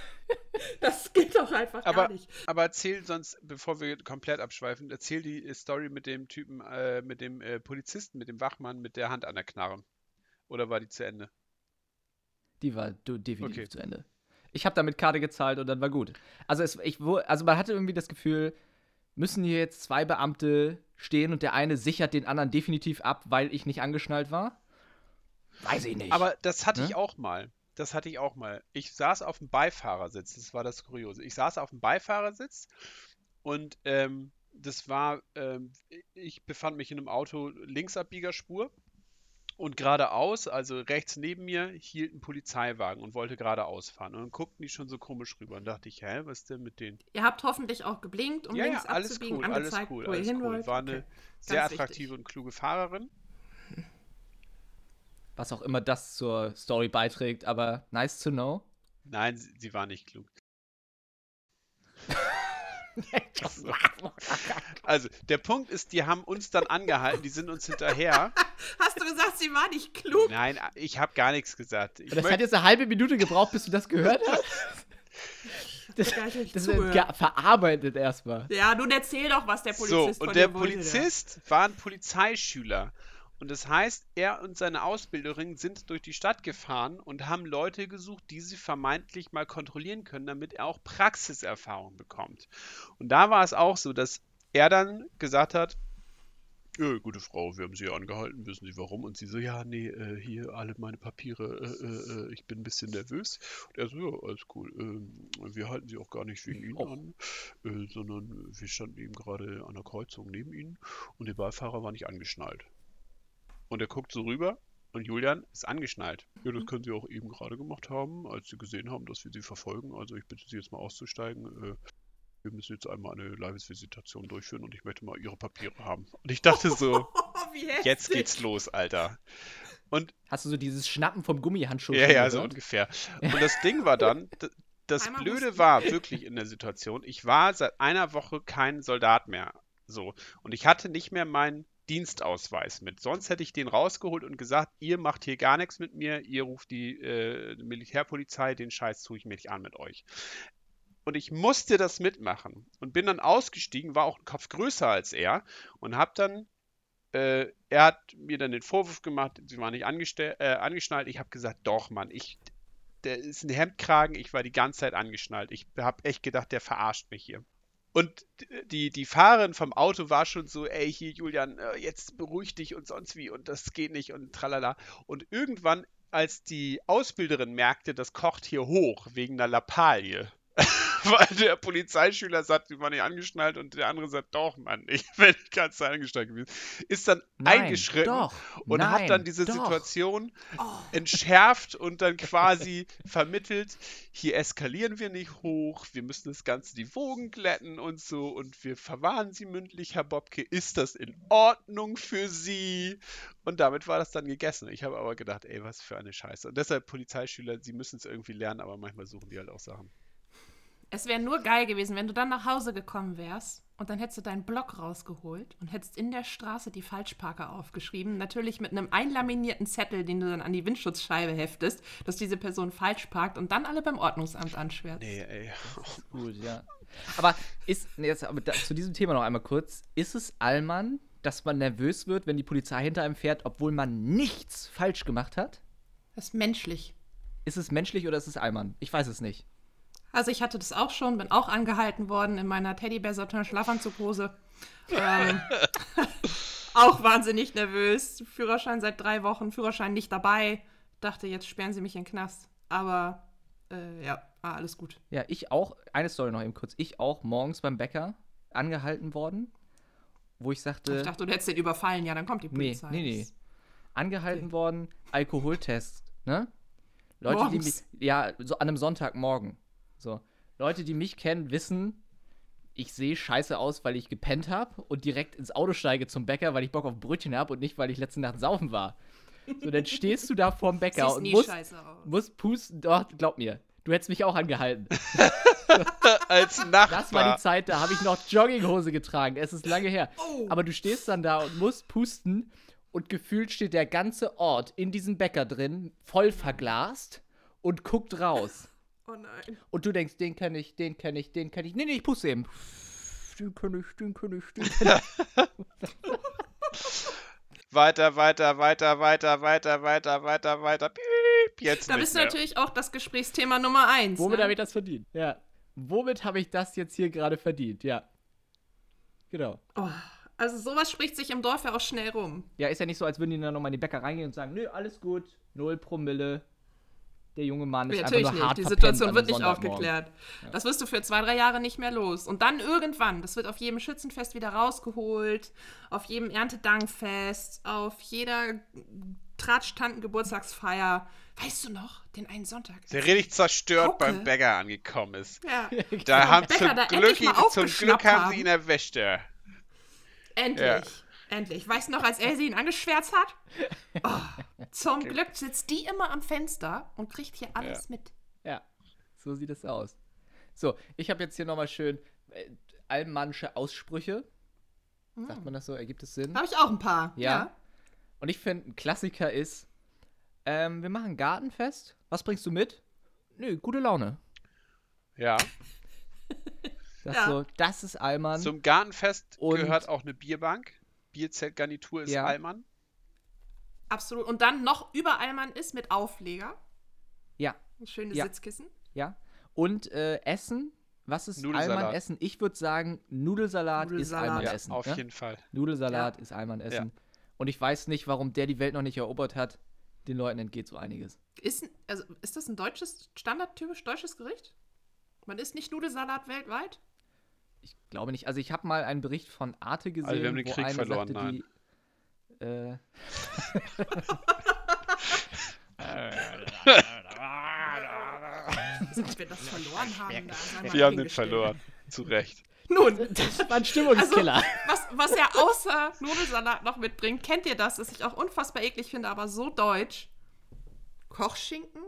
Das geht doch einfach Aber- gar nicht. Aber erzähl sonst, bevor wir komplett abschweifen, erzähl die Story mit dem Typen, äh, mit dem äh, Polizisten, mit dem Wachmann, mit der Hand an der Knarre. Oder war die zu Ende? Die war definitiv Okay. zu Ende. Ich habe damit Karte gezahlt und dann war gut. Also, es, ich, also man hatte irgendwie das Gefühl, müssen hier jetzt zwei Beamte stehen und der eine sichert den anderen definitiv ab, weil ich nicht angeschnallt war? Weiß ich nicht. Aber das hatte ich Ne? auch mal. Das hatte ich auch mal. Ich saß auf dem Beifahrersitz. Das war das Kuriose. Ich saß auf dem Beifahrersitz und ähm, das war, ähm, ich befand mich in einem Auto Linksabbiegerspur und geradeaus, also rechts neben mir, hielt ein Polizeiwagen und wollte geradeaus fahren. Und dann guckten die schon so komisch rüber und dachte ich, hä, was ist denn mit denen? Ihr habt hoffentlich auch geblinkt, um ja, links ja, alles abzubiegen, cool, alles angezeigt, cool, wo ihr alles hin cool. wollt. War eine Okay. sehr attraktive wichtig. und kluge Fahrerin. Was auch immer das zur Story beiträgt, aber nice to know. Nein, sie, sie war nicht klug. So. Also, der Punkt ist, die haben uns dann angehalten, die sind uns hinterher. Hast du gesagt, sie war nicht klug? Nein, ich habe gar nichts gesagt. Ich Und das hat jetzt eine halbe Minute gebraucht, bis du das gehört hast. Das, das ist verarbeitet erstmal. Ja, nun erzähl doch, was der so, Polizist von und der dir wollte, Polizist war ein Polizeischüler. Und das heißt, er und seine Ausbilderin sind durch die Stadt gefahren und haben Leute gesucht, die sie vermeintlich mal kontrollieren können, damit er auch Praxiserfahrung bekommt. Und da war es auch so, dass er dann gesagt hat, ja, gute Frau, wir haben Sie angehalten, wissen Sie warum? Und sie so, ja, nee, äh, hier alle meine Papiere, äh, äh, äh, ich bin ein bisschen nervös. Und er so, ja, alles cool, ähm, wir halten Sie auch gar nicht wegen Ihnen Och. an, äh, sondern wir standen eben gerade an der Kreuzung neben Ihnen und der Beifahrer war nicht angeschnallt. Und er guckt so rüber und Julian ist angeschnallt. Ja, das können Sie auch eben gerade gemacht haben, als Sie gesehen haben, dass wir Sie verfolgen. Also ich bitte Sie jetzt mal auszusteigen. Äh, wir müssen jetzt einmal eine Live-Visitation durchführen und ich möchte mal Ihre Papiere haben. Und ich dachte so, jetzt geht's los, Alter. Und Hast du so dieses Schnappen vom Gummihandschuh ja, ja, so ungefähr. Und das Ding war dann, das Einmal Blöde war wirklich in der Situation, ich war seit einer Woche kein Soldat mehr. So. Und ich hatte nicht mehr meinen Dienstausweis mit. Sonst hätte ich den rausgeholt und gesagt, ihr macht hier gar nichts mit mir, ihr ruft die äh, Militärpolizei, den Scheiß tue ich mir nicht an mit euch. Und ich musste das mitmachen und bin dann ausgestiegen, war auch ein Kopf größer als er und habe dann äh, er hat mir dann den Vorwurf gemacht, sie war nicht äh, angeschnallt. Ich habe gesagt, doch, Mann, ich, der ist ein Hemdkragen, ich war die ganze Zeit angeschnallt. Ich habe echt gedacht, der verarscht mich hier. Und die, die Fahrerin vom Auto war schon so, ey, hier, Julian, äh, jetzt beruhig dich und sonst wie und das geht nicht und tralala. Und irgendwann, als die Ausbilderin merkte, das kocht hier hoch wegen einer Lappalie, weil der Polizeischüler sagt, sie war nicht angeschnallt und der andere sagt, doch, Mann, ich bin die ganze Zeit angeschnallt gewesen, ist dann Nein, eingeschritten doch, und nein, hat dann diese doch. Situation Oh, entschärft und dann quasi vermittelt, hier eskalieren wir nicht hoch, wir müssen das Ganze die Wogen glätten und so und wir verwahren Sie mündlich, Herr Bobke, ist das in Ordnung für Sie? Und damit war das dann gegessen. Ich habe aber gedacht, ey, was für eine Scheiße. Und deshalb Polizeischüler, sie müssen es irgendwie lernen, aber manchmal suchen die halt auch Sachen. Es wäre nur geil gewesen, wenn du dann nach Hause gekommen wärst und dann hättest du deinen Block rausgeholt und hättest in der Straße die Falschparker aufgeschrieben. Natürlich mit einem einlaminierten Zettel, den du dann an die Windschutzscheibe heftest, dass diese Person falsch parkt und dann alle beim Ordnungsamt anschwärzt. Nee, ey. Gut, ja. Aber ist, nee, jetzt aber da, zu diesem Thema noch einmal kurz. Ist es Allmann, dass man nervös wird, wenn die Polizei hinter einem fährt, obwohl man nichts falsch gemacht hat? Das ist menschlich. Ist es menschlich oder ist es Allmann? Ich weiß es nicht. Also ich hatte das auch schon, bin auch angehalten worden in meiner Teddybär-Satin-Schlafanzughose. Ähm, auch wahnsinnig nervös. Führerschein seit drei Wochen, Führerschein nicht dabei. Dachte, jetzt sperren sie mich in den Knast. Aber äh, ja, war alles gut. Ja, ich auch, eine Story noch eben kurz. Ich auch morgens beim Bäcker angehalten worden, wo ich sagte, Ich dachte, du hättest den überfallen. Ja, dann kommt die nee, Polizei. nee, nee. Das- Angehalten Okay. worden, Alkoholtest, ne? Leute, die mich, Morgens? ja, so an einem Sonntagmorgen. So. Leute, die mich kennen, wissen, ich sehe scheiße aus, weil ich gepennt habe und direkt ins Auto steige zum Bäcker, weil ich Bock auf Brötchen habe und nicht, weil ich letzte Nacht saufen war. So, dann stehst du da vorm Bäcker und musst, scheiße aus. musst pusten. Doch, glaub mir, du hättest mich auch angehalten. Als Nachbar. Das war die Zeit, da habe ich noch Jogginghose getragen. Es ist lange her. Oh. Aber du stehst dann da und musst pusten und gefühlt steht der ganze Ort in diesem Bäcker drin, voll verglast und guckt raus. Oh nein. Und du denkst, den kenne ich, den kenne ich, den kenne ich. Nee, nee, ich puste eben. Den kenne ich, den kenne ich, den kenne ich. Weiter, weiter, weiter, weiter, weiter, weiter, weiter, weiter. Piep, jetzt Da bist du natürlich auch das Gesprächsthema Nummer eins. Womit ne? habe ich das verdient? Ja. Womit habe ich das jetzt hier gerade verdient? Ja. Genau. oh, also sowas spricht sich im Dorf ja auch schnell rum. Ja, ist ja nicht so, als würden die dann nochmal in die Bäcker reingehen und sagen, nö, alles gut, null Promille. Der junge Mann ist Ja, einfach natürlich nur nicht. hart Die Situation wird nicht aufgeklärt. Das wirst du für zwei, drei Jahre nicht mehr los. Und dann irgendwann, das wird auf jedem Schützenfest wieder rausgeholt, auf jedem Erntedankfest, auf jeder Tratschtanten-Geburtstagsfeier. Weißt du noch, den einen Sonntag? Der richtig zerstört Hauke. beim Bäcker angekommen ist. Ja, Da Vom haben Bäcker zum da Glück, ihn, zum Glück haben haben. sie ihn erwischt, ja. endlich. Ja. Endlich. Weißt du noch, als er sie ihn angeschwärzt hat? Oh, zum Glück sitzt die immer am Fenster und kriegt hier alles mit. Ja, so sieht es aus. So, ich habe jetzt hier nochmal schön äh, allmannsche Aussprüche. Sagt man das so? Ergibt es Sinn? Habe ich auch ein paar. Ja. Und ich finde, ein Klassiker ist, ähm, wir machen ein Gartenfest. Was bringst du mit? Nö, gute Laune. Ja. Das, Ja. so, das ist Allmann. Zum Gartenfest Und- gehört auch eine Bierbank. Bierzeltgarnitur ist Ja. Allmann. Absolut. Und dann noch überall man ist mit Aufleger. ja, Ein schönes Ja. Sitzkissen. ja. Und äh, Essen. Was ist Nudelsalat. Allmann Essen? Ich würde sagen, Nudelsalat, Nudelsalat. ist Allmann Ja, Essen. auf ne? jeden Fall. Nudelsalat Ja. ist Allmann Essen. Und ich weiß nicht, warum der die Welt noch nicht erobert hat. Den Leuten entgeht so einiges. Ist, also, ist das ein deutsches, standardtypisch deutsches Gericht? Man isst nicht Nudelsalat weltweit? Ich glaube nicht. Also ich habe mal einen Bericht von Arte gesehen, Also wir haben den wo Krieg eine verloren, sagte, nein. die äh, Ob wir das verloren haben? Da mal Wir haben den verloren. Zu Recht. Nun, das war ein Stimmungskiller. was, was er außer Nudelsalat noch mitbringt, kennt ihr das, das ich auch unfassbar eklig finde, aber so deutsch? Kochschinken,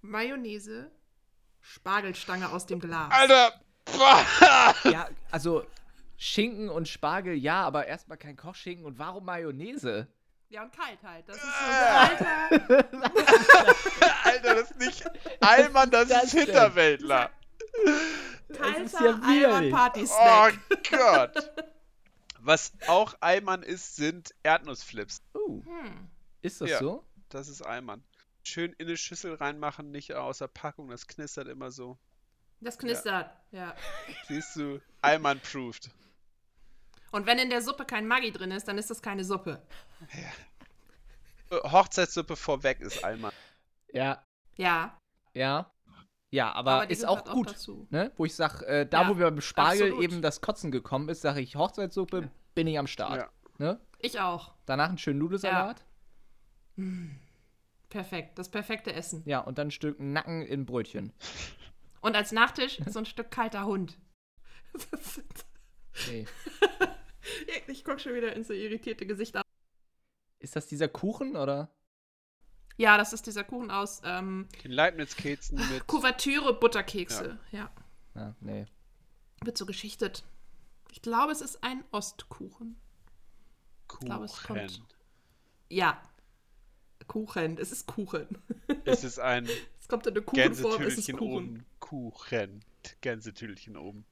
Mayonnaise, Spargelstange aus dem Glas. Alter! Ja, also Schinken und Spargel, ja, aber erstmal kein Kochschinken und warum Mayonnaise? Ja, und kalt halt. Das ist so Ah. alter. Alter, das ist nicht Allmann, das, Das ist denn? Hinterwäldler. Kalter ist ja widerlich. Oh Party-Snack. Gott. Was auch Allmann ist, sind Erdnussflips. Uh, Hm. ist das Ja. so? Das ist Allmann. Schön in eine Schüssel reinmachen, nicht aus der Packung, das knistert immer so. Das knistert, ja. Siehst du, Allmann-proved. Und wenn in der Suppe kein Maggi drin ist, dann ist das keine Suppe. Äh, Hochzeitssuppe vorweg ist Allmann. Ja, Ja, ja. Ja, aber, aber ist auch gut. dazu. Ne? Wo ich sage, äh, da Ja, wo wir beim Spargel absolut. eben das Kotzen gekommen ist, sage ich Hochzeitssuppe, Ja. bin ich am Start. Ja. Ne? Ich auch. Danach einen schönen Nudelsalat. Perfekt. Das perfekte Essen. Ja, und dann ein Stück Nacken in Brötchen. Und als Nachtisch so ein Stück kalter Hund. Nee. ich gucke schon wieder in so irritierte Gesichter. Ist das dieser Kuchen oder? Ja, das ist dieser Kuchen aus ähm, Den Leibniz-Keksen mit. Kuvertüre Butterkekse. Ja. Ja, nee. Wird so geschichtet. Ich glaube, es ist ein Ostkuchen. Kuchen. glaube, es kommt- Ja. Kuchen. Es ist Kuchen. Es ist ein Es kommt in eine Kuchenform, es ist Kuchen. oben. Kuchen. Gänsetüdelchen oben.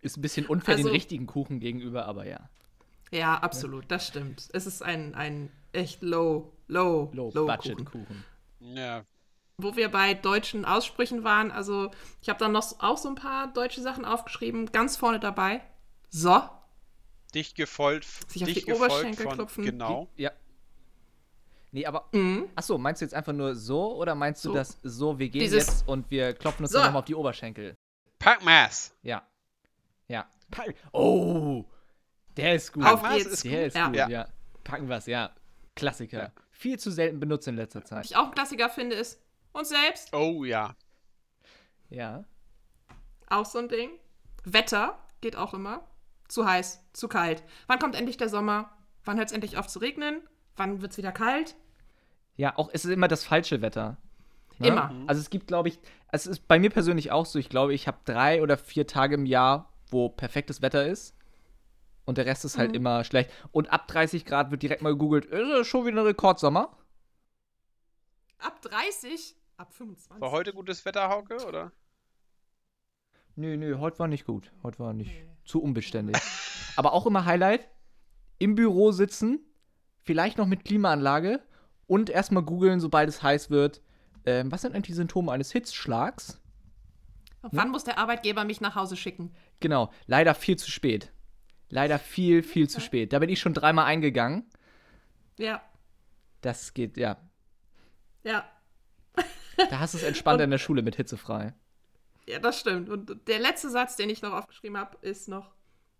Ist ein bisschen unfair Also- den richtigen Kuchen gegenüber, aber ja. Ja, absolut, das stimmt. Es ist ein, ein echt low, low, low, Kuchen. Low-Budget-Kuchen. Ja. Wo wir bei deutschen Aussprüchen waren, also ich habe dann noch so- auch so ein paar deutsche Sachen aufgeschrieben, ganz vorne dabei. So, Dicht gefolgt, Sich auf dicht die Oberschenkel von, klopfen. Genau. Ja. Nee, aber. mhm. Achso, meinst du jetzt einfach nur so oder meinst du So. das so, wir gehen Dieses- jetzt und wir klopfen uns So. dann nochmal auf die Oberschenkel? Packmaß. Ja. Ja. Pack- Oh! Der ist gut. Auf was geht's. ist der ist Ja. gut, Ja. ja. Packen wir's, ja. Klassiker. Ja. Viel zu selten benutzt in letzter Was Zeit. ich auch ein Klassiker finde, ist und selbst, Oh ja. Ja. auch so ein Ding. Wetter geht auch immer. Zu heiß, zu kalt. Wann kommt endlich der Sommer? Wann hört es endlich auf zu regnen? Wann wird es wieder kalt? Ja, auch es ist immer das falsche Wetter. ne? Immer. Also es gibt, glaube ich, es ist bei mir persönlich auch so, ich glaube, ich habe drei oder vier Tage im Jahr, wo perfektes Wetter ist. Und der Rest ist halt Mhm. immer schlecht. Und ab 30 Grad wird direkt mal gegoogelt, ist es schon wieder ein Rekordsommer? Ab 30? Ab 25. War heute gutes Wetter, Hauke, oder? Nö, nö, heute war nicht gut. Heute war nicht Nee. zu unbeständig. Aber auch immer Highlight: im Büro sitzen, vielleicht noch mit Klimaanlage und erstmal googeln, sobald es heiß wird. Ähm, was sind eigentlich die Symptome eines Hitzschlags? Wann muss der Arbeitgeber mich nach Hause schicken? Genau, leider viel zu spät. Leider viel, viel zu spät. Da bin ich schon dreimal eingegangen. Ja, Das geht, ja. ja, Da hast du es entspannt in der Schule mit hitzefrei. ja, das stimmt. Und der letzte Satz, den ich noch aufgeschrieben habe, ist noch: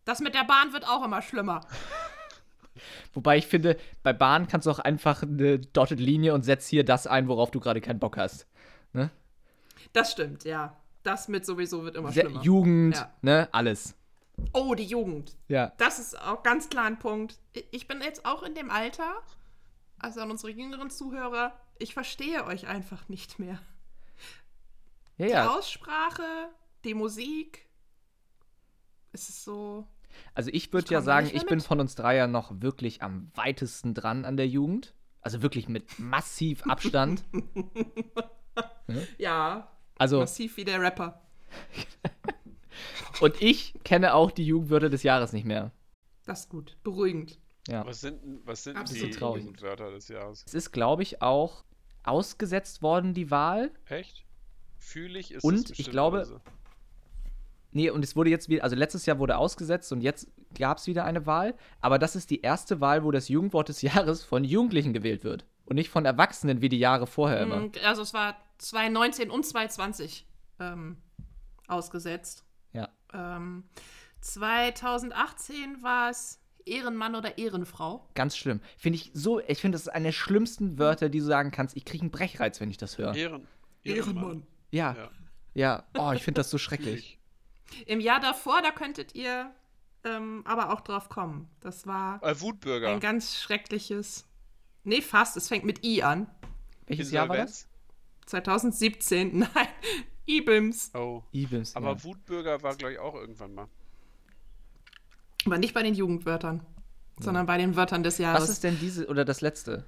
Das mit der Bahn wird auch immer schlimmer. Wobei ich finde, bei Bahn kannst du auch einfach eine dotted Linie und setz hier das ein, worauf du gerade keinen Bock hast. Ne? Das stimmt, ja. Das mit sowieso wird immer Se schlimmer. Jugend, Ja. ne, alles. Oh, die Jugend. Ja. Das ist auch ganz klar ein Punkt. Ich bin jetzt auch in dem Alter, also an unsere jüngeren Zuhörer, ich verstehe euch einfach nicht mehr. Ja, Die ja. Aussprache, die Musik, es ist so. Also ich würde ja sagen, ich bin mit. von uns drei ja noch wirklich am weitesten dran an der Jugend. Also wirklich mit massiv Abstand. Ja, Also, massiv wie der Rapper. und ich kenne auch die Jugendwörter des Jahres nicht mehr. Das ist gut, beruhigend. Ja. Was sind, denn- was sind Absolut die traurig. Jugendwörter des Jahres? Es ist, glaube ich, auch ausgesetzt worden, die Wahl. Echt? Fühlig ist Und das ich glaube- also. Nee, und es wurde jetzt wieder, also letztes Jahr wurde ausgesetzt und jetzt gab es wieder eine Wahl. Aber das ist die erste Wahl, wo das Jugendwort des Jahres von Jugendlichen gewählt wird. Und nicht von Erwachsenen wie die Jahre vorher immer. Mm, Also es war 2019 und 2020 ähm, ausgesetzt. Ja. Ähm, 2018 war es Ehrenmann oder Ehrenfrau. Ganz schlimm. Finde ich so, ich finde, das ist eine der schlimmsten Wörter, die du sagen kannst. Ich kriege einen Brechreiz, wenn ich das höre. Ehren, Ehrenmann. Ja, Ja. ja. Oh, ich finde das so schrecklich. Im Jahr davor, da könntet ihr ähm, aber auch drauf kommen. Das war Äh, Wutbürger. ein ganz schreckliches. Nee, fast. Es fängt mit I an. Welches Jahr war das? Insolvenz? 2017. Nein. Ibims. Oh. Ibims. Aber ja. Wutbürger war, glaube ich, auch irgendwann mal. Aber nicht bei den Jugendwörtern, sondern bei den Wörtern des Jahres. Was ist denn diese oder das letzte?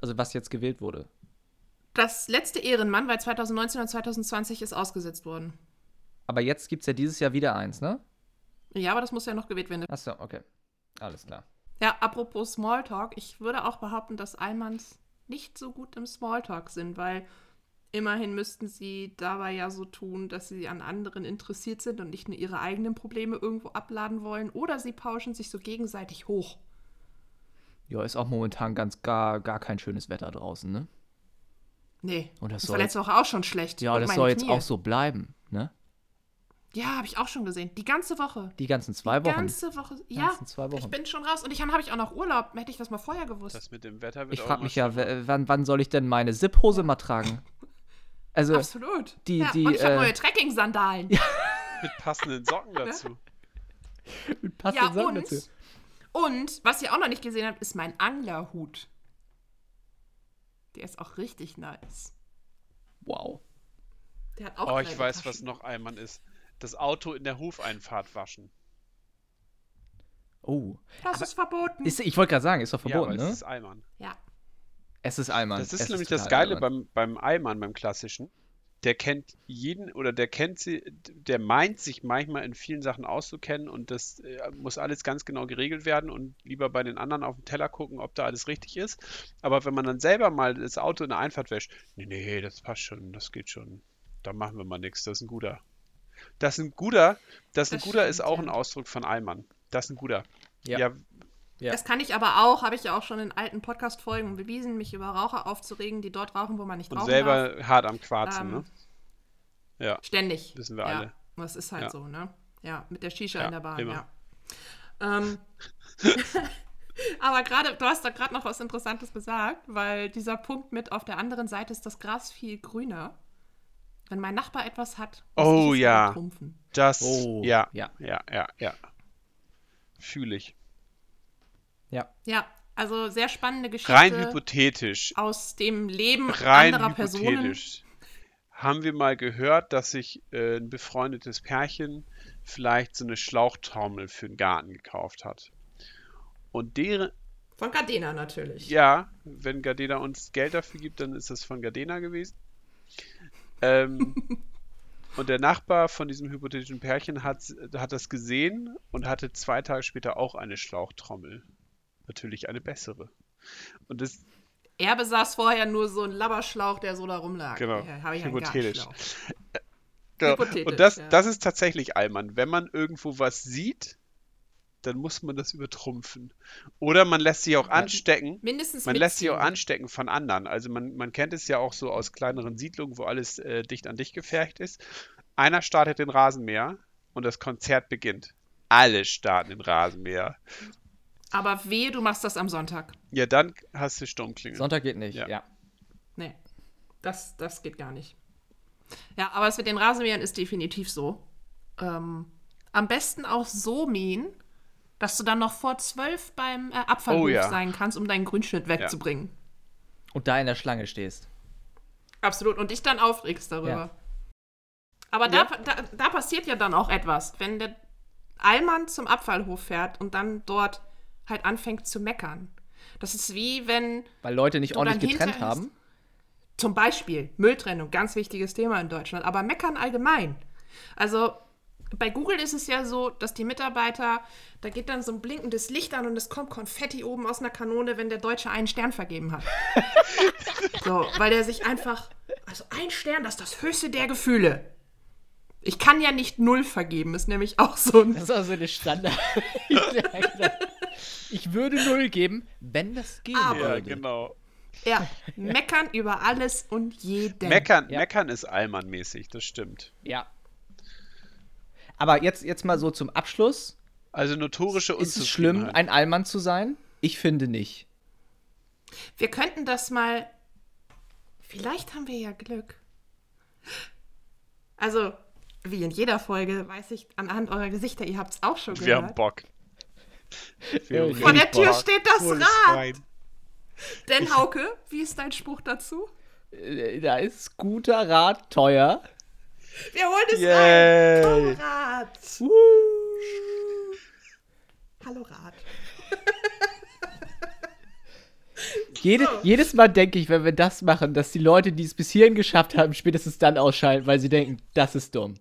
Also was jetzt gewählt wurde? das letzte Ehrenmann, weil 2019 und 2020 ist ausgesetzt worden. Aber jetzt gibt es ja dieses Jahr wieder eins, ne? Ja, aber das muss ja noch gewählt werden. Achso, okay. Alles klar. Ja, apropos Smalltalk, ich würde auch behaupten, dass Allmanns nicht so gut im Smalltalk sind, weil immerhin müssten sie dabei ja so tun, dass sie an anderen interessiert sind und nicht nur ihre eigenen Probleme irgendwo abladen wollen, oder sie pauschen sich so gegenseitig hoch. Ja, ist auch momentan ganz gar, gar kein schönes Wetter draußen, ne? Nee, Und das das war letzte Woche auch schon schlecht. Ja, Und das soll jetzt Knie. auch so bleiben, ne? Ja, habe ich auch schon gesehen. Die ganze Woche. Die ganzen zwei Die Wochen. ganze Woche. Ja, ganzen zwei ich Wochen. bin schon raus. Und ich habe ich auch noch Urlaub. Hätte ich das mal vorher gewusst. Das mit dem Wetter wird Ich frage mich ja, wann, wann soll ich denn meine Zip-Hose mal tragen? Also, Absolut. die- ja, die, und ich habe äh, neue Trekking-Sandalen. Mit passenden Socken dazu. passt Ja, den Socken und, dazu. und was ihr auch noch nicht gesehen habt, ist mein Anglerhut. Der ist auch richtig nice. Wow. Der hat auch Oh, ich weiß, Taschen. was noch einmal ist. Das Auto in der Hufeinfahrt waschen. Oh. Das ist verboten. Ist, ich wollte gerade sagen, ist doch verboten, ja, aber ne? es ist Eimern. ja. es ist Eimern. Das ist es nämlich das total Geile albern. beim, beim Eimern, beim klassischen. Der kennt jeden oder der kennt sie, der meint sich manchmal in vielen Sachen auszukennen und das äh, muss alles ganz genau geregelt werden und lieber bei den anderen auf den Teller gucken, ob da alles richtig ist. Aber wenn man dann selber mal das Auto in der Einfahrt wäscht, nee, nee, das passt schon, das geht schon. Da machen wir mal nichts, das ist ein guter. Das ist ein guter, das, ein Das guter ist stimmt, auch ja. ein Ausdruck von Eimern. Das ist ein guter. Ja. ja Ja. Das kann ich aber auch, habe ich ja auch schon in alten Podcast-Folgen bewiesen, mich über Raucher aufzuregen, die dort rauchen, wo man nicht und rauchen selber darf. hart am Quarzen, Ähm, ne? Ja. Ständig. Wissen wir ja. alle. Das ist halt Ja. so, ne? Ja, mit der Shisha Ja, in der Bahn, immer. ja. Ähm, aber gerade, du hast da gerade noch was Interessantes gesagt, weil dieser Punkt mit auf der anderen Seite ist das Gras viel grüner. Wenn mein Nachbar etwas hat, muss Oh, ich es ja. übertrumpfen. Das, Oh, ja, ja. ja, ja, ja. Fühle ich. Ja. Ja, also sehr spannende Geschichte Rein hypothetisch, aus dem Leben rein anderer Personen. hypothetisch. Haben wir mal gehört, dass sich äh, ein befreundetes Pärchen vielleicht so eine Schlauchtaumel für den Garten gekauft hat. Und deren, Von Gardena natürlich. ja, wenn Gardena uns Geld dafür gibt, dann ist das von Gardena gewesen. Ähm, und der Nachbar von diesem hypothetischen Pärchen hat, hat das gesehen und hatte zwei Tage später auch eine Schlauchtrommel. Natürlich eine bessere. Und das, Er besaß vorher nur so einen Labberschlauch, der so da rumlag. Genau, Hier habe ich einen hypothetisch. Gartenschlauch. genau. Hypothetisch, und das, ja. das ist tatsächlich Allmann. Wenn man irgendwo was sieht, dann muss man das übertrumpfen. Oder man lässt sich auch anstecken. Mindestens Man lässt sich auch mitziehen. anstecken von anderen. Also man, man kennt es ja auch so aus kleineren Siedlungen, wo alles äh, dicht an dicht gefärbt ist. Einer startet den Rasenmäher und das Konzert beginnt. Alle starten den Rasenmäher. Aber wehe, du machst das am Sonntag. Ja, dann hast du Sturmklingel. Sonntag geht nicht, Ja. ja. Nee, das, das geht gar nicht. Ja, aber es mit den Rasenmähern ist definitiv so. Ähm, am besten auch so mähen, dass du dann noch vor zwölf beim äh, Abfallhof Oh ja. sein kannst, um deinen Grünschnitt wegzubringen. Und da in der Schlange stehst. Absolut. Und dich dann aufregst darüber. Ja. Aber Ja. da, da, da passiert ja dann auch etwas, wenn der Allmann zum Abfallhof fährt und dann dort halt anfängt zu meckern. Das ist wie wenn Weil Leute nicht ordentlich getrennt haben. Zum Beispiel Mülltrennung, ganz wichtiges Thema in Deutschland, aber meckern allgemein. Also bei Google ist es ja so, dass die Mitarbeiter, da geht dann so ein blinkendes Licht an und es kommt Konfetti oben aus einer Kanone, wenn der Deutsche einen Stern vergeben hat. so, weil er sich einfach, also ein Stern, das ist das höchste der Gefühle. Ich kann ja nicht null vergeben, ist nämlich auch so ein. Das ist also eine Standard. ich würde null geben, wenn das gehen Aber- ja, genau. Ja, meckern über alles und jeden. Meckern, Ja. Meckern ist Allmann-mäßig, das stimmt. Ja. Aber jetzt, jetzt mal so zum Abschluss. Also notorische Ist es schlimm, Unzufriedenheit. ein Allmann zu sein? Ich finde nicht. Wir könnten das mal. Vielleicht haben wir ja Glück. Also, wie in jeder Folge, weiß ich anhand eurer Gesichter, ihr habt es auch schon Wir haben gehört. Bock. Wir Vor der Tür Bock. steht das es Rad. rein. Denn Hauke, wie ist dein Spruch dazu? Äh, Da ist guter Rat teuer. Wir holen es Yay. rein. Komm, Rad. Hallo Rad. Jede, Jedes Mal denke ich, wenn wir das machen, dass die Leute, die es bis hierhin geschafft haben, spätestens dann ausschalten, weil sie denken, das ist dumm.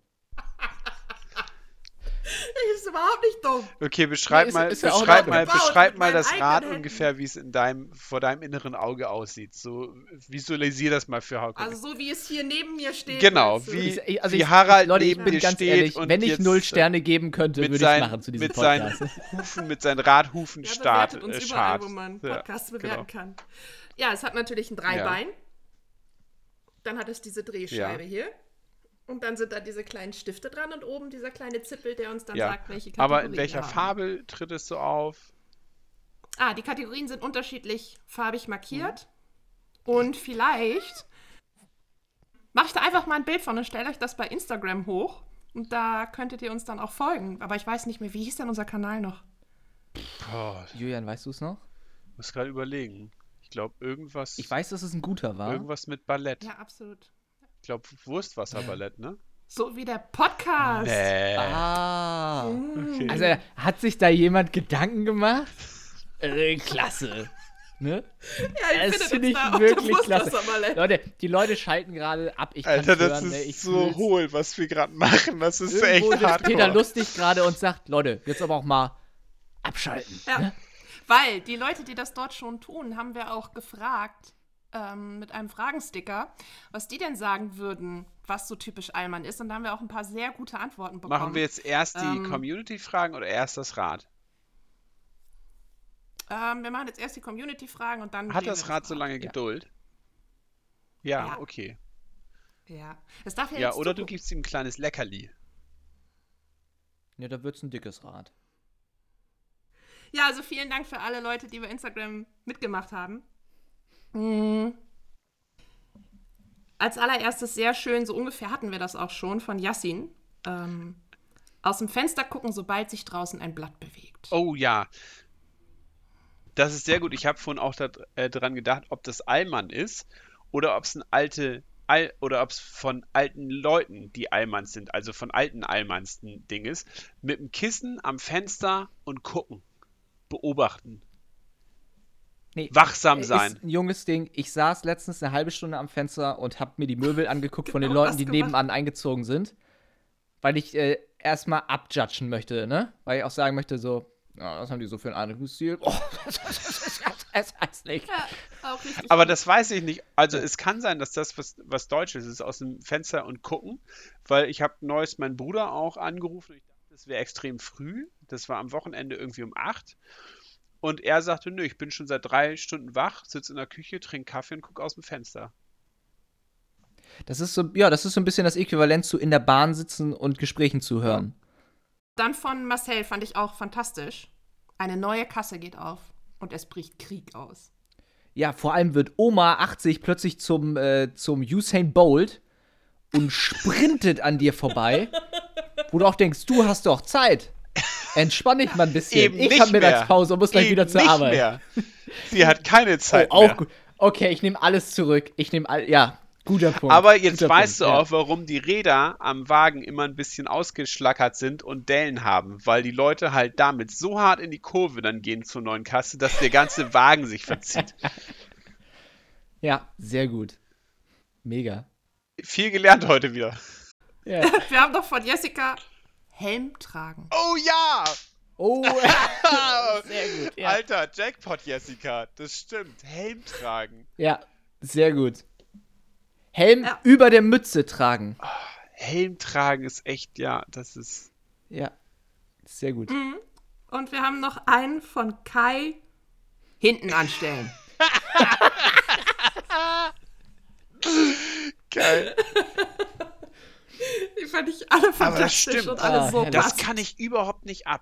Ist überhaupt nicht dumm. Okay, beschreib Nee, ist- mal, ist ja auch beschreib mal, beschreib mal das Rad eigenen ungefähr, wie es in deinem, vor deinem inneren Auge aussieht. So, visualisier das mal für Hauke. Also so wie es hier neben mir steht. Genau, wie- Ich, ich- also wie ich, Harald Leute, ich neben bin dir ganz steht ehrlich, und wenn ich null Sterne geben könnte, mit würde ich seinen- es machen zu diesem mit seinen- Podcast. Hufen, mit seinen Radhufen Ja, start, bewertet uns äh, überall, wo man Ja, Podcasts bewerten genau. kann. Ja, es hat natürlich ein Dreibein. Dann hat es diese Drehscheibe Ja. hier. Und dann sind da diese kleinen Stifte dran und oben dieser kleine Zippel, der uns dann Ja. sagt, welche Kategorien Aber in welcher haben. Farbe tritt es so auf? Ah, die Kategorien sind unterschiedlich farbig markiert. Und vielleicht mache ich da einfach mal ein Bild von und stelle euch das bei Instagram hoch. Und da könntet ihr uns dann auch folgen. Aber ich weiß nicht mehr, wie hieß denn unser Kanal noch? Boah, Julian, weißt du es noch? ich muss gerade überlegen. Ich glaube, irgendwas, Ich weiß, dass es ein guter war. irgendwas mit Ballett. Ja, absolut. Ich glaube, Wurstwasserballett, ne? So wie der Podcast. Nee. Ah. Okay. Also hat sich da jemand Gedanken gemacht? Äh, klasse. Ne? Ja, Das findet finde ich da wirklich klasse. Wurstwasserballett. Leute, die Leute schalten gerade ab. Ich Alter, das hören, ne? ich ist so fühl's. hohl, was wir gerade machen. Das ist Irgendwo echt hardcore. Peter lustig gerade und sagt, Leute, jetzt aber auch mal abschalten. Ja. Weil die Leute, die das dort schon tun, haben wir auch gefragt ähm, mit einem Fragensticker, was die denn sagen würden, was so typisch Allmann ist. Und da haben wir auch ein paar sehr gute Antworten bekommen. Machen wir jetzt erst die Ähm, Community-Fragen oder erst das Rad? Ähm, wir machen jetzt erst die Community-Fragen und dann. Hat das Rad so lange. Geduld? Ja, Ja. okay. Ja. Es darf ja, Ja, oder du gibst ihm ein kleines Leckerli. Ja, da wird's ein dickes Rad. Ja, also vielen Dank für alle Leute, die bei Instagram mitgemacht haben. Mhm. Als allererstes sehr schön, so ungefähr hatten wir das auch schon von Yassin. Ähm, aus dem Fenster gucken, sobald sich draußen ein Blatt bewegt. Oh ja. Das ist sehr gut. Ich habe vorhin auch daran äh, gedacht, ob das Allmann ist oder ob es ein alte All oder ob es von alten Leuten, die Allmanns sind, also von alten Allmanns ein Ding ist, mit dem Kissen am Fenster und gucken, beobachten. Nee, Wachsam ist sein. ein junges Ding. Ich saß letztens eine halbe Stunde am Fenster und habe mir die Möbel angeguckt von den Genau Leuten, die gemacht. nebenan eingezogen sind. Weil ich äh, erstmal abjudgen möchte, ne? Weil ich auch sagen möchte, so, ja, was haben die so für einen Anrufstil? Oh, das heißt nicht. Ja. Aber das weiß ich nicht. Also es kann sein, dass das was, was Deutsches ist, aus dem Fenster und gucken, weil ich habe neues meinen Bruder auch angerufen und ich dachte, das wäre extrem früh. Das war am Wochenende irgendwie um 8. Und er sagte, nö, ich bin schon seit drei Stunden wach, sitze in der Küche, trinke Kaffee und gucke aus dem Fenster. Das ist so, ja, das ist so ein bisschen das Äquivalent zu in der Bahn sitzen und Gesprächen zuhören. Dann von Marcel fand ich auch fantastisch. Eine neue Kasse geht auf und es bricht Krieg aus. Ja, vor allem wird Oma 80 plötzlich zum, äh, zum Usain Bolt und sprintet an dir vorbei, wo du auch denkst, du hast doch Zeit. Entspann dich mal ein bisschen. Eben ich habe. Mittagspause und muss gleich Eben wieder zur nicht Arbeit. Mehr. Sie hat keine Oh, Zeit auch mehr. gut. Okay, ich nehme alles zurück. Ich nehme all, ja, guter Punkt. Aber jetzt guter weißt Punkt, du ja. auch, warum die Räder am Wagen immer ein bisschen ausgeschlackert sind und Dellen haben, weil die Leute halt damit so hart in die Kurve dann gehen zur neuen Kasse, dass der ganze Wagen sich verzieht. Ja, sehr gut. Mega. Viel gelernt heute wieder. Ja. Wir haben doch von Jessica Helm tragen. Oh ja! Oh, Sehr gut, ja. Alter, Jackpot, Jessica. Das stimmt. Helm tragen. ja, sehr gut. Helm Ja. über der Mütze tragen. Helm tragen ist echt, ja, das ist. Ja, sehr gut. Und wir haben noch einen von Kai hinten anstellen. Geil. Die fand ich alle das fantastisch stimmt. und alle Ah, so. Das passend. kann ich überhaupt nicht ab.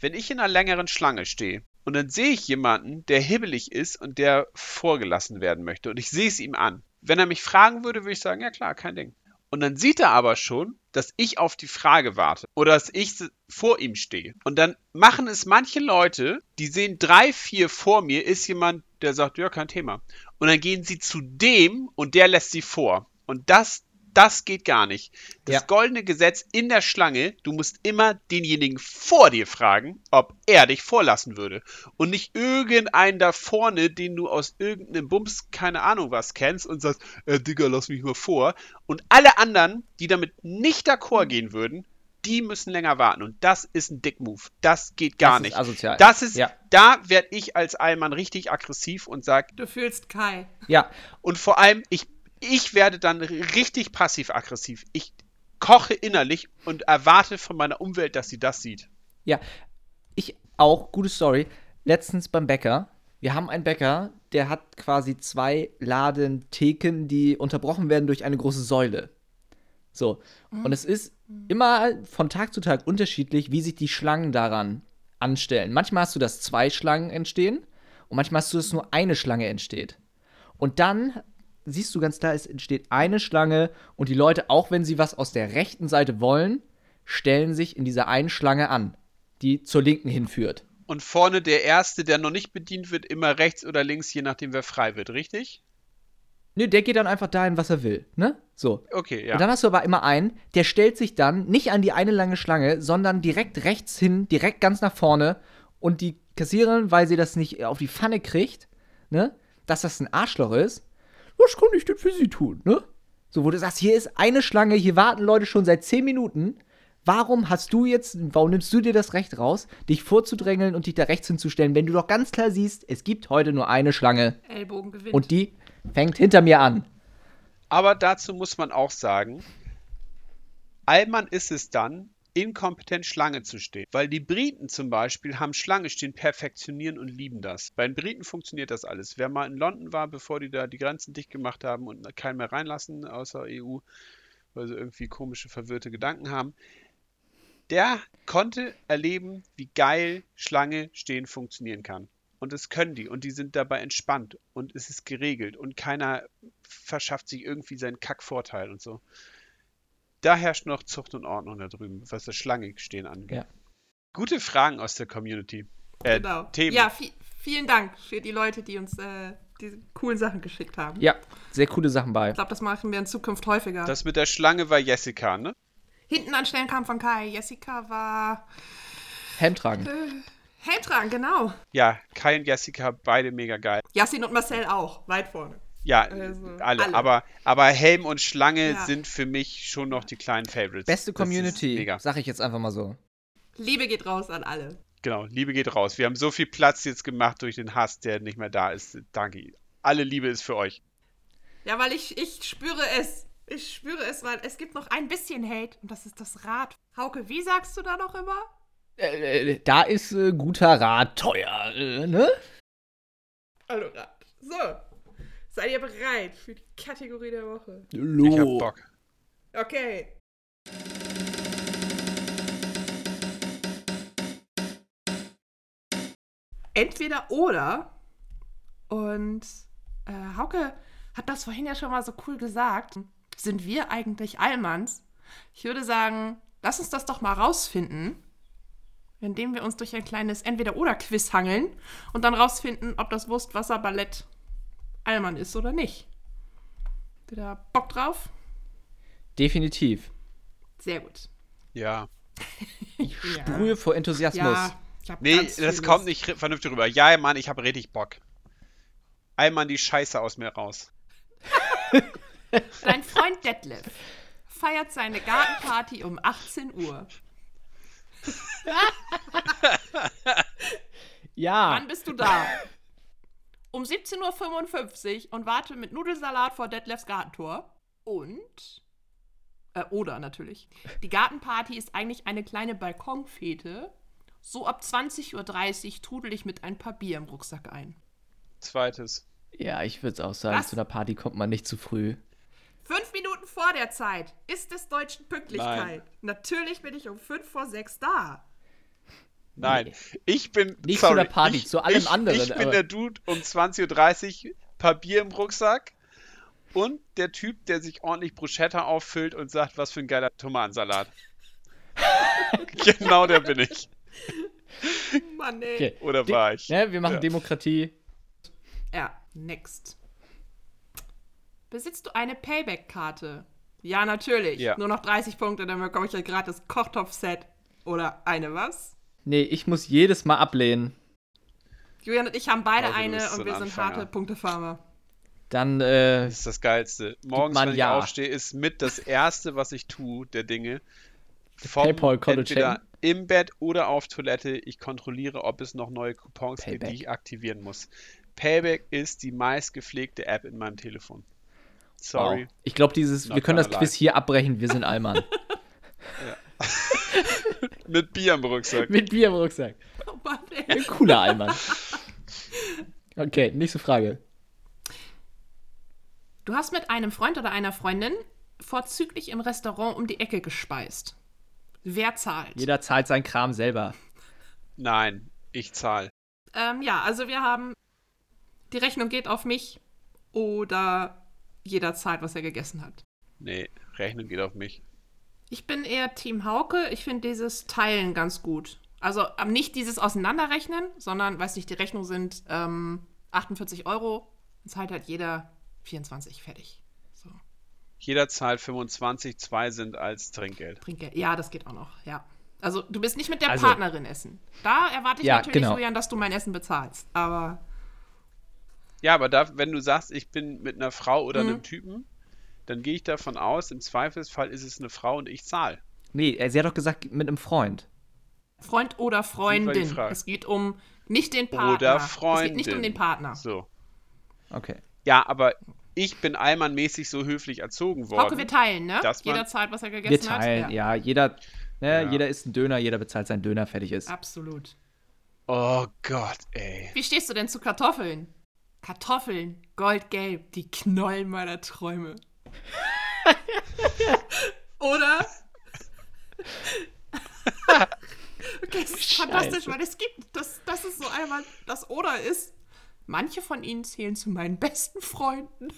Wenn ich in einer längeren Schlange stehe und dann sehe ich jemanden, der hibbelig ist und der vorgelassen werden möchte und ich sehe es ihm an. Wenn er mich fragen würde, würde ich sagen, ja klar, kein Ding. Und dann sieht er aber schon, dass ich auf die Frage warte oder dass ich vor ihm stehe. Und dann machen es manche Leute, die sehen drei, vier vor mir, ist jemand, der sagt, ja, kein Thema. Und dann gehen sie zu dem und der lässt sie vor. Und das, das geht gar nicht. Das Ja. goldene Gesetz in der Schlange, du musst immer denjenigen vor dir fragen, ob er dich vorlassen würde. Und nicht irgendeinen da vorne, den du aus irgendeinem Bums, keine Ahnung was, kennst und sagst, äh, Digga, lass mich mal vor. Und alle anderen, die damit nicht d'accord gehen würden, die müssen länger warten. Und das ist ein Dick-Move. Das geht gar Das ist nicht. asozial. Das ist, Ja. da werde ich als Allmann richtig aggressiv und sag, Du fühlst Kai. Ja, und vor allem, ich, ich werde dann richtig passiv-aggressiv. Ich koche innerlich und erwarte von meiner Umwelt, dass sie das sieht. Ja, ich auch, gute Story. Letztens beim Bäcker. Wir haben einen Bäcker, der hat quasi zwei Laden Theken, die unterbrochen werden durch eine große Säule. So. Und es ist immer von Tag zu Tag unterschiedlich, wie sich die Schlangen daran anstellen. Manchmal hast du, dass zwei Schlangen entstehen und manchmal hast du, dass nur eine Schlange entsteht. Und dann siehst du ganz klar, es entsteht eine Schlange und die Leute, auch wenn sie was aus der rechten Seite wollen, stellen sich in dieser einen Schlange an, die zur linken hinführt. Und vorne der Erste, der noch nicht bedient wird, immer rechts oder links, je nachdem, wer frei wird, richtig? Nö, der geht dann einfach dahin, was er will, ne? So. Okay, ja. Und dann hast du aber immer einen, der stellt sich dann nicht an die eine lange Schlange, sondern direkt rechts hin, direkt ganz nach vorne und die Kassiererin, weil sie das nicht auf die Pfanne kriegt, ne, dass das ein Arschloch ist, was kann ich denn für sie tun, ne? So, wo du sagst, hier ist eine Schlange, hier warten Leute schon seit 10 Minuten. Warum hast du jetzt, warum nimmst du dir das Recht raus, dich vorzudrängeln und dich da rechts hinzustellen, wenn du doch ganz klar siehst, es gibt heute nur eine Schlange Ellbogen gewinnt. und die fängt hinter mir an. Aber dazu muss man auch sagen, Allmann ist es dann, inkompetent Schlange zu stehen. Weil die Briten zum Beispiel haben Schlange stehen, perfektionieren und lieben das. Bei den Briten funktioniert das alles. Wer mal in London war, bevor die da die Grenzen dicht gemacht haben und keinen mehr reinlassen außer EU, weil sie irgendwie komische, verwirrte Gedanken haben, der konnte erleben, wie geil Schlange stehen funktionieren kann. Und das können die. Und die sind dabei entspannt. Und es ist geregelt. Und keiner verschafft sich irgendwie seinen Kackvorteil und so. Da herrscht noch Zucht und Ordnung da drüben, was das Schlange stehen angeht. Ja. Gute Fragen aus der Community. Äh, genau. Themen. Ja, vi vielen Dank für die Leute, die uns äh, diese coolen Sachen geschickt haben. Ja, sehr coole Sachen bei. Ich glaube, das machen wir in Zukunft häufiger. Das mit der Schlange war Jessica, ne? Hinten anstellen kam von Kai. Jessica war Helm tragen. äh, Helmtragen, genau. Ja, Kai und Jessica, beide mega geil. Yassin und Marcel auch, weit vorne. Ja, Also, alle. alle. Aber, aber Helm und Schlange Ja. sind für mich schon noch die kleinen Favorites. Beste Community, sag ich jetzt einfach mal so. Liebe geht raus an alle. Genau, Liebe geht raus. Wir haben so viel Platz jetzt gemacht durch den Hass, der nicht mehr da ist. Danke. Alle Liebe ist für euch. Ja, weil ich, ich spüre es. Ich spüre es, weil es gibt noch ein bisschen Hate und das ist das Rad. Hauke, wie sagst du da noch immer? Äh, äh, da ist äh, guter Rat teuer, äh, ne? Hallo Rad. So. Seid ihr bereit für die Kategorie der Woche? Ich hab Bock. Okay. Entweder oder. Und äh, Hauke hat das vorhin ja schon mal so cool gesagt. Sind wir eigentlich Allmanns? Ich würde sagen, lass uns das doch mal rausfinden, indem wir uns durch ein kleines Entweder-oder-Quiz hangeln und dann rausfinden, ob das Wurstwasserballett Allmann ist oder nicht. Wieder Bock drauf? Definitiv. Sehr gut. Ja. Ich sprühe vor Enthusiasmus. Ja, ich hab Nee, ganz das kommt nicht vernünftig rüber. Ja, Mann, ich habe richtig Bock. Einmal die Scheiße aus mir raus. Dein Freund Detlef feiert seine Gartenparty um 18 Uhr. Ja. Wann bist du da? Um 17.55 Uhr und warte mit Nudelsalat vor Detlefs Gartentor. Und. Äh, oder natürlich. Die Gartenparty ist eigentlich eine kleine Balkonfete. So ab 20.30 Uhr trudel ich mit ein paar Bier im Rucksack ein. Zweites. Ja, ich würde es auch sagen, Was? zu einer Party kommt man nicht zu früh. Fünf Minuten vor der Zeit ist des deutschen Pünktlichkeit. Natürlich bin ich um fünf vor sechs da. Nein. Ich bin. Nicht zu sorry, der Party, ich, zu allem ich, anderen, Ich bin aber- der Dude um 20.30 Uhr, paar Bier im Rucksack. Und der Typ, der sich ordentlich Bruschetta auffüllt und sagt, was für ein geiler Tomatensalat. genau der bin ich. Mann, ey. Okay. Oder De- war ich? Ne, wir machen Ja. Demokratie. Ja, next. Besitzt du eine Payback-Karte? Ja, natürlich. Ja. Nur noch 30 Punkte, dann bekomme ich ein gratis Kochtopf-Set. Oder eine was? Nee, ich muss jedes Mal ablehnen. Julian und ich haben beide Also, eine und ein wir sind Anfänger. harte Punktefarmer. Dann, äh, Das ist das Geilste. Morgens, wenn ich Ja. aufstehe, ist mit das Erste, was ich tue, der Dinge. Vom PayPal-Konto entweder im Bett oder auf Toilette. Ich kontrolliere, ob es noch neue Coupons gibt, Payback. die ich aktivieren muss. Payback ist die meistgepflegte App in meinem Telefon. Sorry. wow. Ich glaube, dieses, Not wir können das Quiz hier abbrechen, wir sind Allmann. Mit Bier im Rucksack. Mit Bier im Rucksack. Oh Mann, ey. Ein cooler Allmann. Okay, nächste Frage. Du hast mit einem Freund oder einer Freundin vorzüglich im Restaurant um die Ecke gespeist. Wer zahlt? Jeder zahlt seinen Kram selber. Nein, ich zahle. Ähm, ja, also wir haben, die Rechnung geht auf mich oder jeder zahlt, was er gegessen hat. Nee, Rechnung geht auf mich. Ich bin eher Team Hauke. Ich finde dieses Teilen ganz gut. Also ähm, nicht dieses Auseinanderrechnen, sondern, weiß nicht, die Rechnung sind ähm, 48 Euro. Dann zahlt halt jeder 24, fertig. So, Jeder zahlt 25, zwei sind als Trinkgeld. Trinkgeld. Ja, das geht auch noch, ja. Also du bist nicht mit der Also- Partnerin essen. Da erwarte ich Ja, natürlich, genau. Julian, dass du mein Essen bezahlst. Aber Ja, aber da, wenn du sagst, ich bin mit einer Frau oder Mhm. einem Typen, dann gehe ich davon aus, im Zweifelsfall ist es eine Frau und ich zahle. Nee, äh, sie hat doch gesagt, mit einem Freund. Freund oder Freundin. Es geht um nicht den Partner. Oder Es Freundin. geht nicht um den Partner. So. Okay. Ja, aber ich bin allmannmäßig so höflich erzogen worden. Hauke, wir teilen, ne? Jeder zahlt, was er Wir gegessen teilen, hat. ja. jeder, ne, Ja. jeder isst einen Döner, jeder bezahlt seinen Döner, fertig ist. Absolut. oh Gott, ey. Wie stehst du denn zu Kartoffeln? Kartoffeln, goldgelb, die Knollen meiner Träume. Oder? okay, es ist fantastisch, weil es gibt, das, das ist so einmal, das Oder ist, manche von ihnen zählen zu meinen besten Freunden.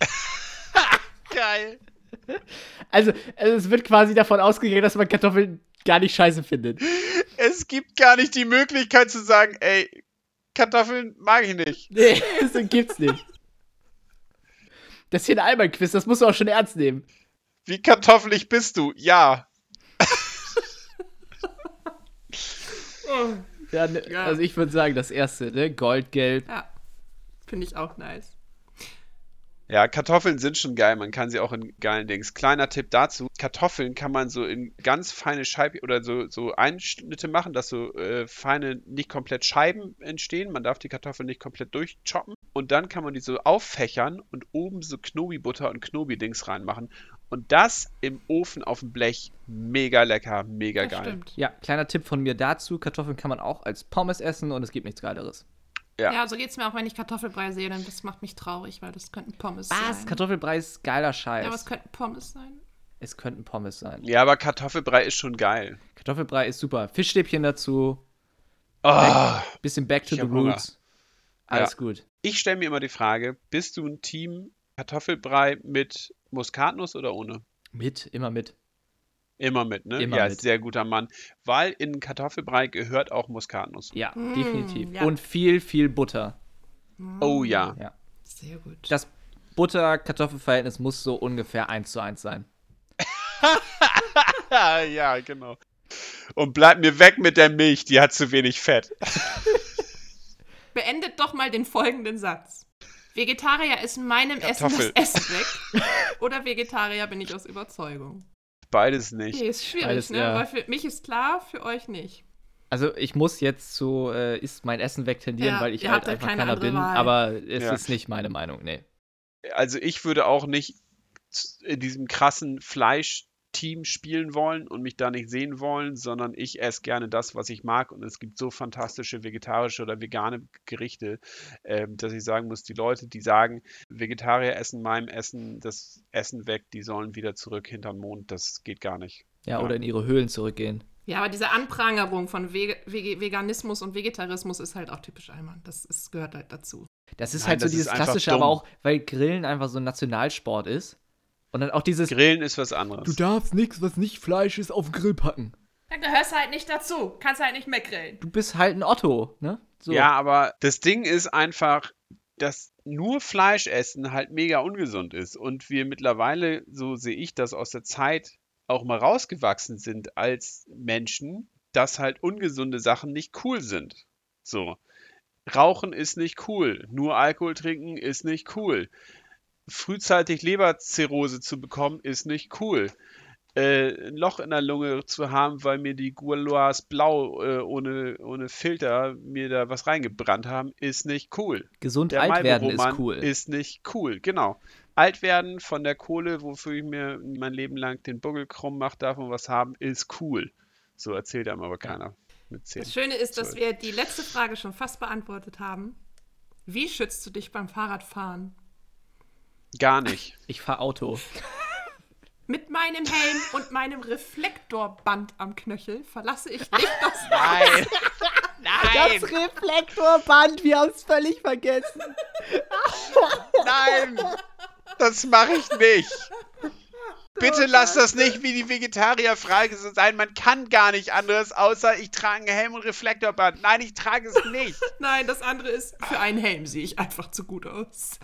Geil. Also, also, es wird quasi davon ausgegangen, dass man Kartoffeln gar nicht scheiße findet. Es gibt gar nicht die Möglichkeit zu sagen, ey, Kartoffeln mag ich nicht. Nee, das gibt's nicht. Das ist hier ein Allmann-Quiz, das musst du auch schon ernst nehmen. Wie kartoffelig bist du? Ja. Ja, ne, Ja. Also ich würde sagen, das erste, ne? Goldgelb. Ja, finde ich auch nice. Ja, Kartoffeln sind schon geil. Man kann sie auch in geilen Dings. Kleiner Tipp dazu: Kartoffeln kann man so in ganz feine Scheiben oder so, so Einschnitte machen, dass so äh, feine, nicht komplett Scheiben entstehen. Man darf die Kartoffeln nicht komplett durchchoppen. Und dann kann man die so auffächern und oben so Knobi-Butter und Knobi-Dings reinmachen. Und das im Ofen auf dem Blech. Mega lecker, mega Das geil. stimmt. Ja, kleiner Tipp von mir dazu. Kartoffeln kann man auch als Pommes essen und es gibt nichts Geileres. Ja. Ja, so geht es mir auch, wenn ich Kartoffelbrei sehe, denn das macht mich traurig, weil das könnten Pommes sein. Kartoffelbrei ist geiler Scheiß. Ja, aber es könnten Pommes sein. es könnten Pommes sein. Ja, aber Kartoffelbrei ist schon geil. Kartoffelbrei ist super. Fischstäbchen dazu. Oh. Bisschen back to the roots. Alles Ja. gut. Ich stelle mir immer die Frage, bist du ein Team Kartoffelbrei mit Muskatnuss oder ohne? Mit, immer mit. Immer mit, ne? Immer ja, mit. sehr guter Mann. Weil in Kartoffelbrei gehört auch Muskatnuss. Ja, Mm, definitiv. ja. Und viel, viel Butter. Oh ja. Ja. Sehr gut. Das Butter-Kartoffel-Verhältnis muss so ungefähr 1 zu 1 sein. ja, genau. Und bleib mir weg mit der Milch, die hat zu wenig Fett. Beendet doch mal den folgenden Satz. Vegetarier ist meinem Kartoffel. Essen das Essen weg. Oder Vegetarier bin ich aus Überzeugung. Beides nicht. Nee, ist schwierig, Beides, ne? ja. Weil für mich ist klar, für euch nicht. Also ich muss jetzt zu äh, ist mein Essen wegtendieren, Ja, weil ich halt einfach keine keiner bin. Wahl. Aber es Ja. ist nicht meine Meinung, nee. Also ich würde auch nicht in diesem krassen Fleischteam spielen wollen und mich da nicht sehen wollen, sondern ich esse gerne das, was ich mag. Und es gibt so fantastische vegetarische oder vegane Gerichte, ähm, dass ich sagen muss, die Leute, die sagen, Vegetarier essen meinem Essen das Essen weg, die sollen wieder zurück hinterm Mond, das geht gar nicht. Ja, Ja. oder in ihre Höhlen zurückgehen. Ja, aber diese Anprangerung von Wege, Wege, Veganismus und Vegetarismus ist halt auch typisch Alman. Das ist, gehört halt dazu. Das ist Nein, halt so dieses klassische, aber auch, weil Grillen einfach so ein Nationalsport ist. Und dann auch dieses, Grillen ist was anderes. darfst nichts, was nicht Fleisch ist, auf den Grill packen. Da gehörst du halt nicht dazu. Kannst halt nicht mehr grillen. Du bist halt ein Otto, ne? So. Ja, aber das Ding ist einfach, dass nur Fleisch essen halt mega ungesund ist und wir mittlerweile, so sehe ich das aus der Zeit, auch mal rausgewachsen sind als Menschen, dass halt ungesunde Sachen nicht cool sind. So. Rauchen ist nicht cool, nur Alkohol trinken ist nicht cool. Frühzeitig Leberzirrhose zu bekommen ist nicht cool. Äh, ein Loch in der Lunge zu haben, weil mir die Gouloirs blau äh, ohne, ohne Filter mir da was reingebrannt haben, ist nicht cool. Gesund Der alt werden ist cool. Ist nicht cool, genau. Alt werden von der Kohle, wofür ich mir mein Leben lang den Buckel krumm mache, davon was haben, ist cool. So erzählt einem aber keiner. Mit 10. Das Schöne ist, dass wir die letzte Frage schon fast beantwortet haben. Wie schützt du dich beim Fahrradfahren? Gar nicht. ich fahr Auto. Mit meinem Helm und meinem Reflektorband am Knöchel verlasse ich nicht das Nein! Nein! Reflektorband, wir haben es völlig vergessen. Nein! Das mache ich nicht! Bitte lass das nicht wie die Vegetarierfrage so sein. Man kann gar nicht anderes, außer ich trage einen Helm und Reflektorband. Nein, ich trage es nicht. Nein, das andere ist, für einen Helm sehe ich einfach zu gut aus.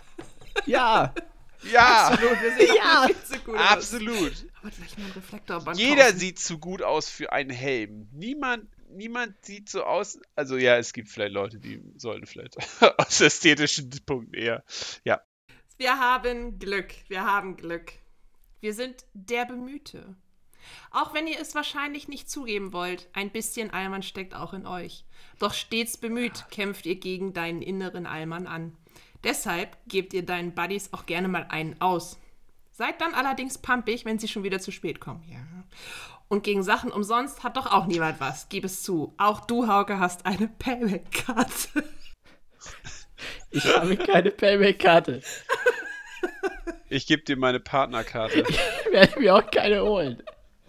Ja, Ja, Absolut, wir sehen Ja. viel zu gut aus. absolut. Aber gleich mal ein Reflektorband Jeder kaufen. sieht zu gut aus für einen Helm. Niemand, niemand sieht so aus. Also ja, es gibt vielleicht Leute, die sollten vielleicht aus ästhetischen Punkten eher. Ja. Wir haben Glück, wir haben Glück. Wir sind der Bemühte. Auch wenn ihr es wahrscheinlich nicht zugeben wollt, ein bisschen Allmann steckt auch in euch. Doch stets bemüht kämpft ihr gegen deinen inneren Allmann an. Deshalb gebt ihr deinen Buddies auch gerne mal einen aus. Seid dann allerdings pumpig, wenn sie schon wieder zu spät kommen. Ja. Und gegen Sachen umsonst hat doch auch niemand was. Gib es zu. Auch du, Hauke, hast eine Payback-Karte. ich habe keine Payback-Karte. Ich gebe dir meine Partnerkarte. Ich werde mir auch keine holen.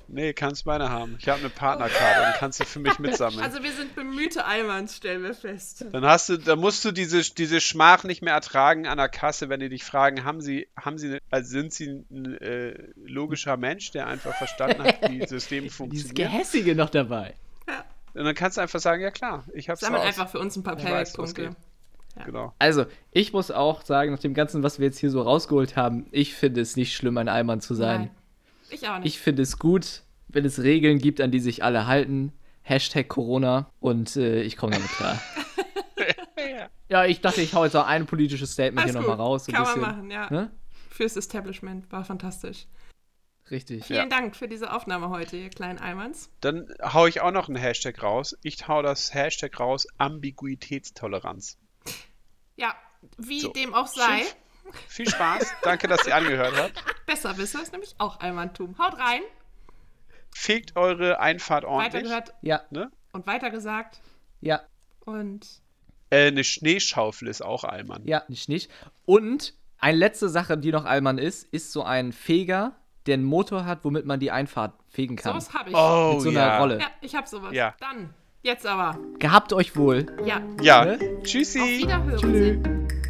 Nee, kannst meine haben. Ich habe eine Partnerkarte und kannst du für mich mitsammeln. Also wir sind bemühte Allmanns, stellen wir fest. Dann hast du, dann musst du diese, diese Schmach nicht mehr ertragen an der Kasse, wenn die dich fragen, haben sie, haben sie, also sind sie ein äh, logischer Mensch, der einfach verstanden hat, wie Systeme Dieses funktionieren? Gehässige noch dabei. Und dann kannst du einfach sagen, ja klar, ich hab's Sammelt raus. einfach für uns ein paar Payback-Punkte. Genau. Also, ich muss auch sagen, nach dem Ganzen, was wir jetzt hier so rausgeholt haben, ich finde es nicht schlimm, ein Allmann zu sein. Nein. Ich auch nicht. Ich finde es gut, wenn es Regeln gibt, an die sich alle halten. Hashtag Corona und äh, ich komme damit klar. ja, ich dachte, ich hau jetzt noch ein politisches Statement Alles hier nochmal raus. Kann bisschen, man machen, ja. Ne? Fürs Establishment. War fantastisch. Richtig. Vielen Dank für diese Aufnahme heute, ihr kleinen Almans. Dann hau ich auch noch einen Hashtag raus. Ich hau das Hashtag raus, Ambiguitätstoleranz. Ja, wie So. dem auch sei. Schiff. Viel Spaß. Danke, dass ihr angehört habt. Besserwisser ist nämlich auch Almantum. Haut rein. Fegt eure Einfahrt ordentlich. Weitergehört Ja, Ne? und weitergesagt. ja, Und Äh, eine Schneeschaufel ist auch Allmann. ja, nicht nicht. Und eine letzte Sache, die noch Allmann ist, ist so ein Feger, der einen Motor hat, womit man die Einfahrt fegen kann. sowas habe ich. Oh, Mit so einer ja. Rolle. Ja, ich habe sowas. Ja. Dann, jetzt aber. Gehabt euch wohl. Ja, Ja. Ne? Tschüssi. auf Wiederhören. Tschüss.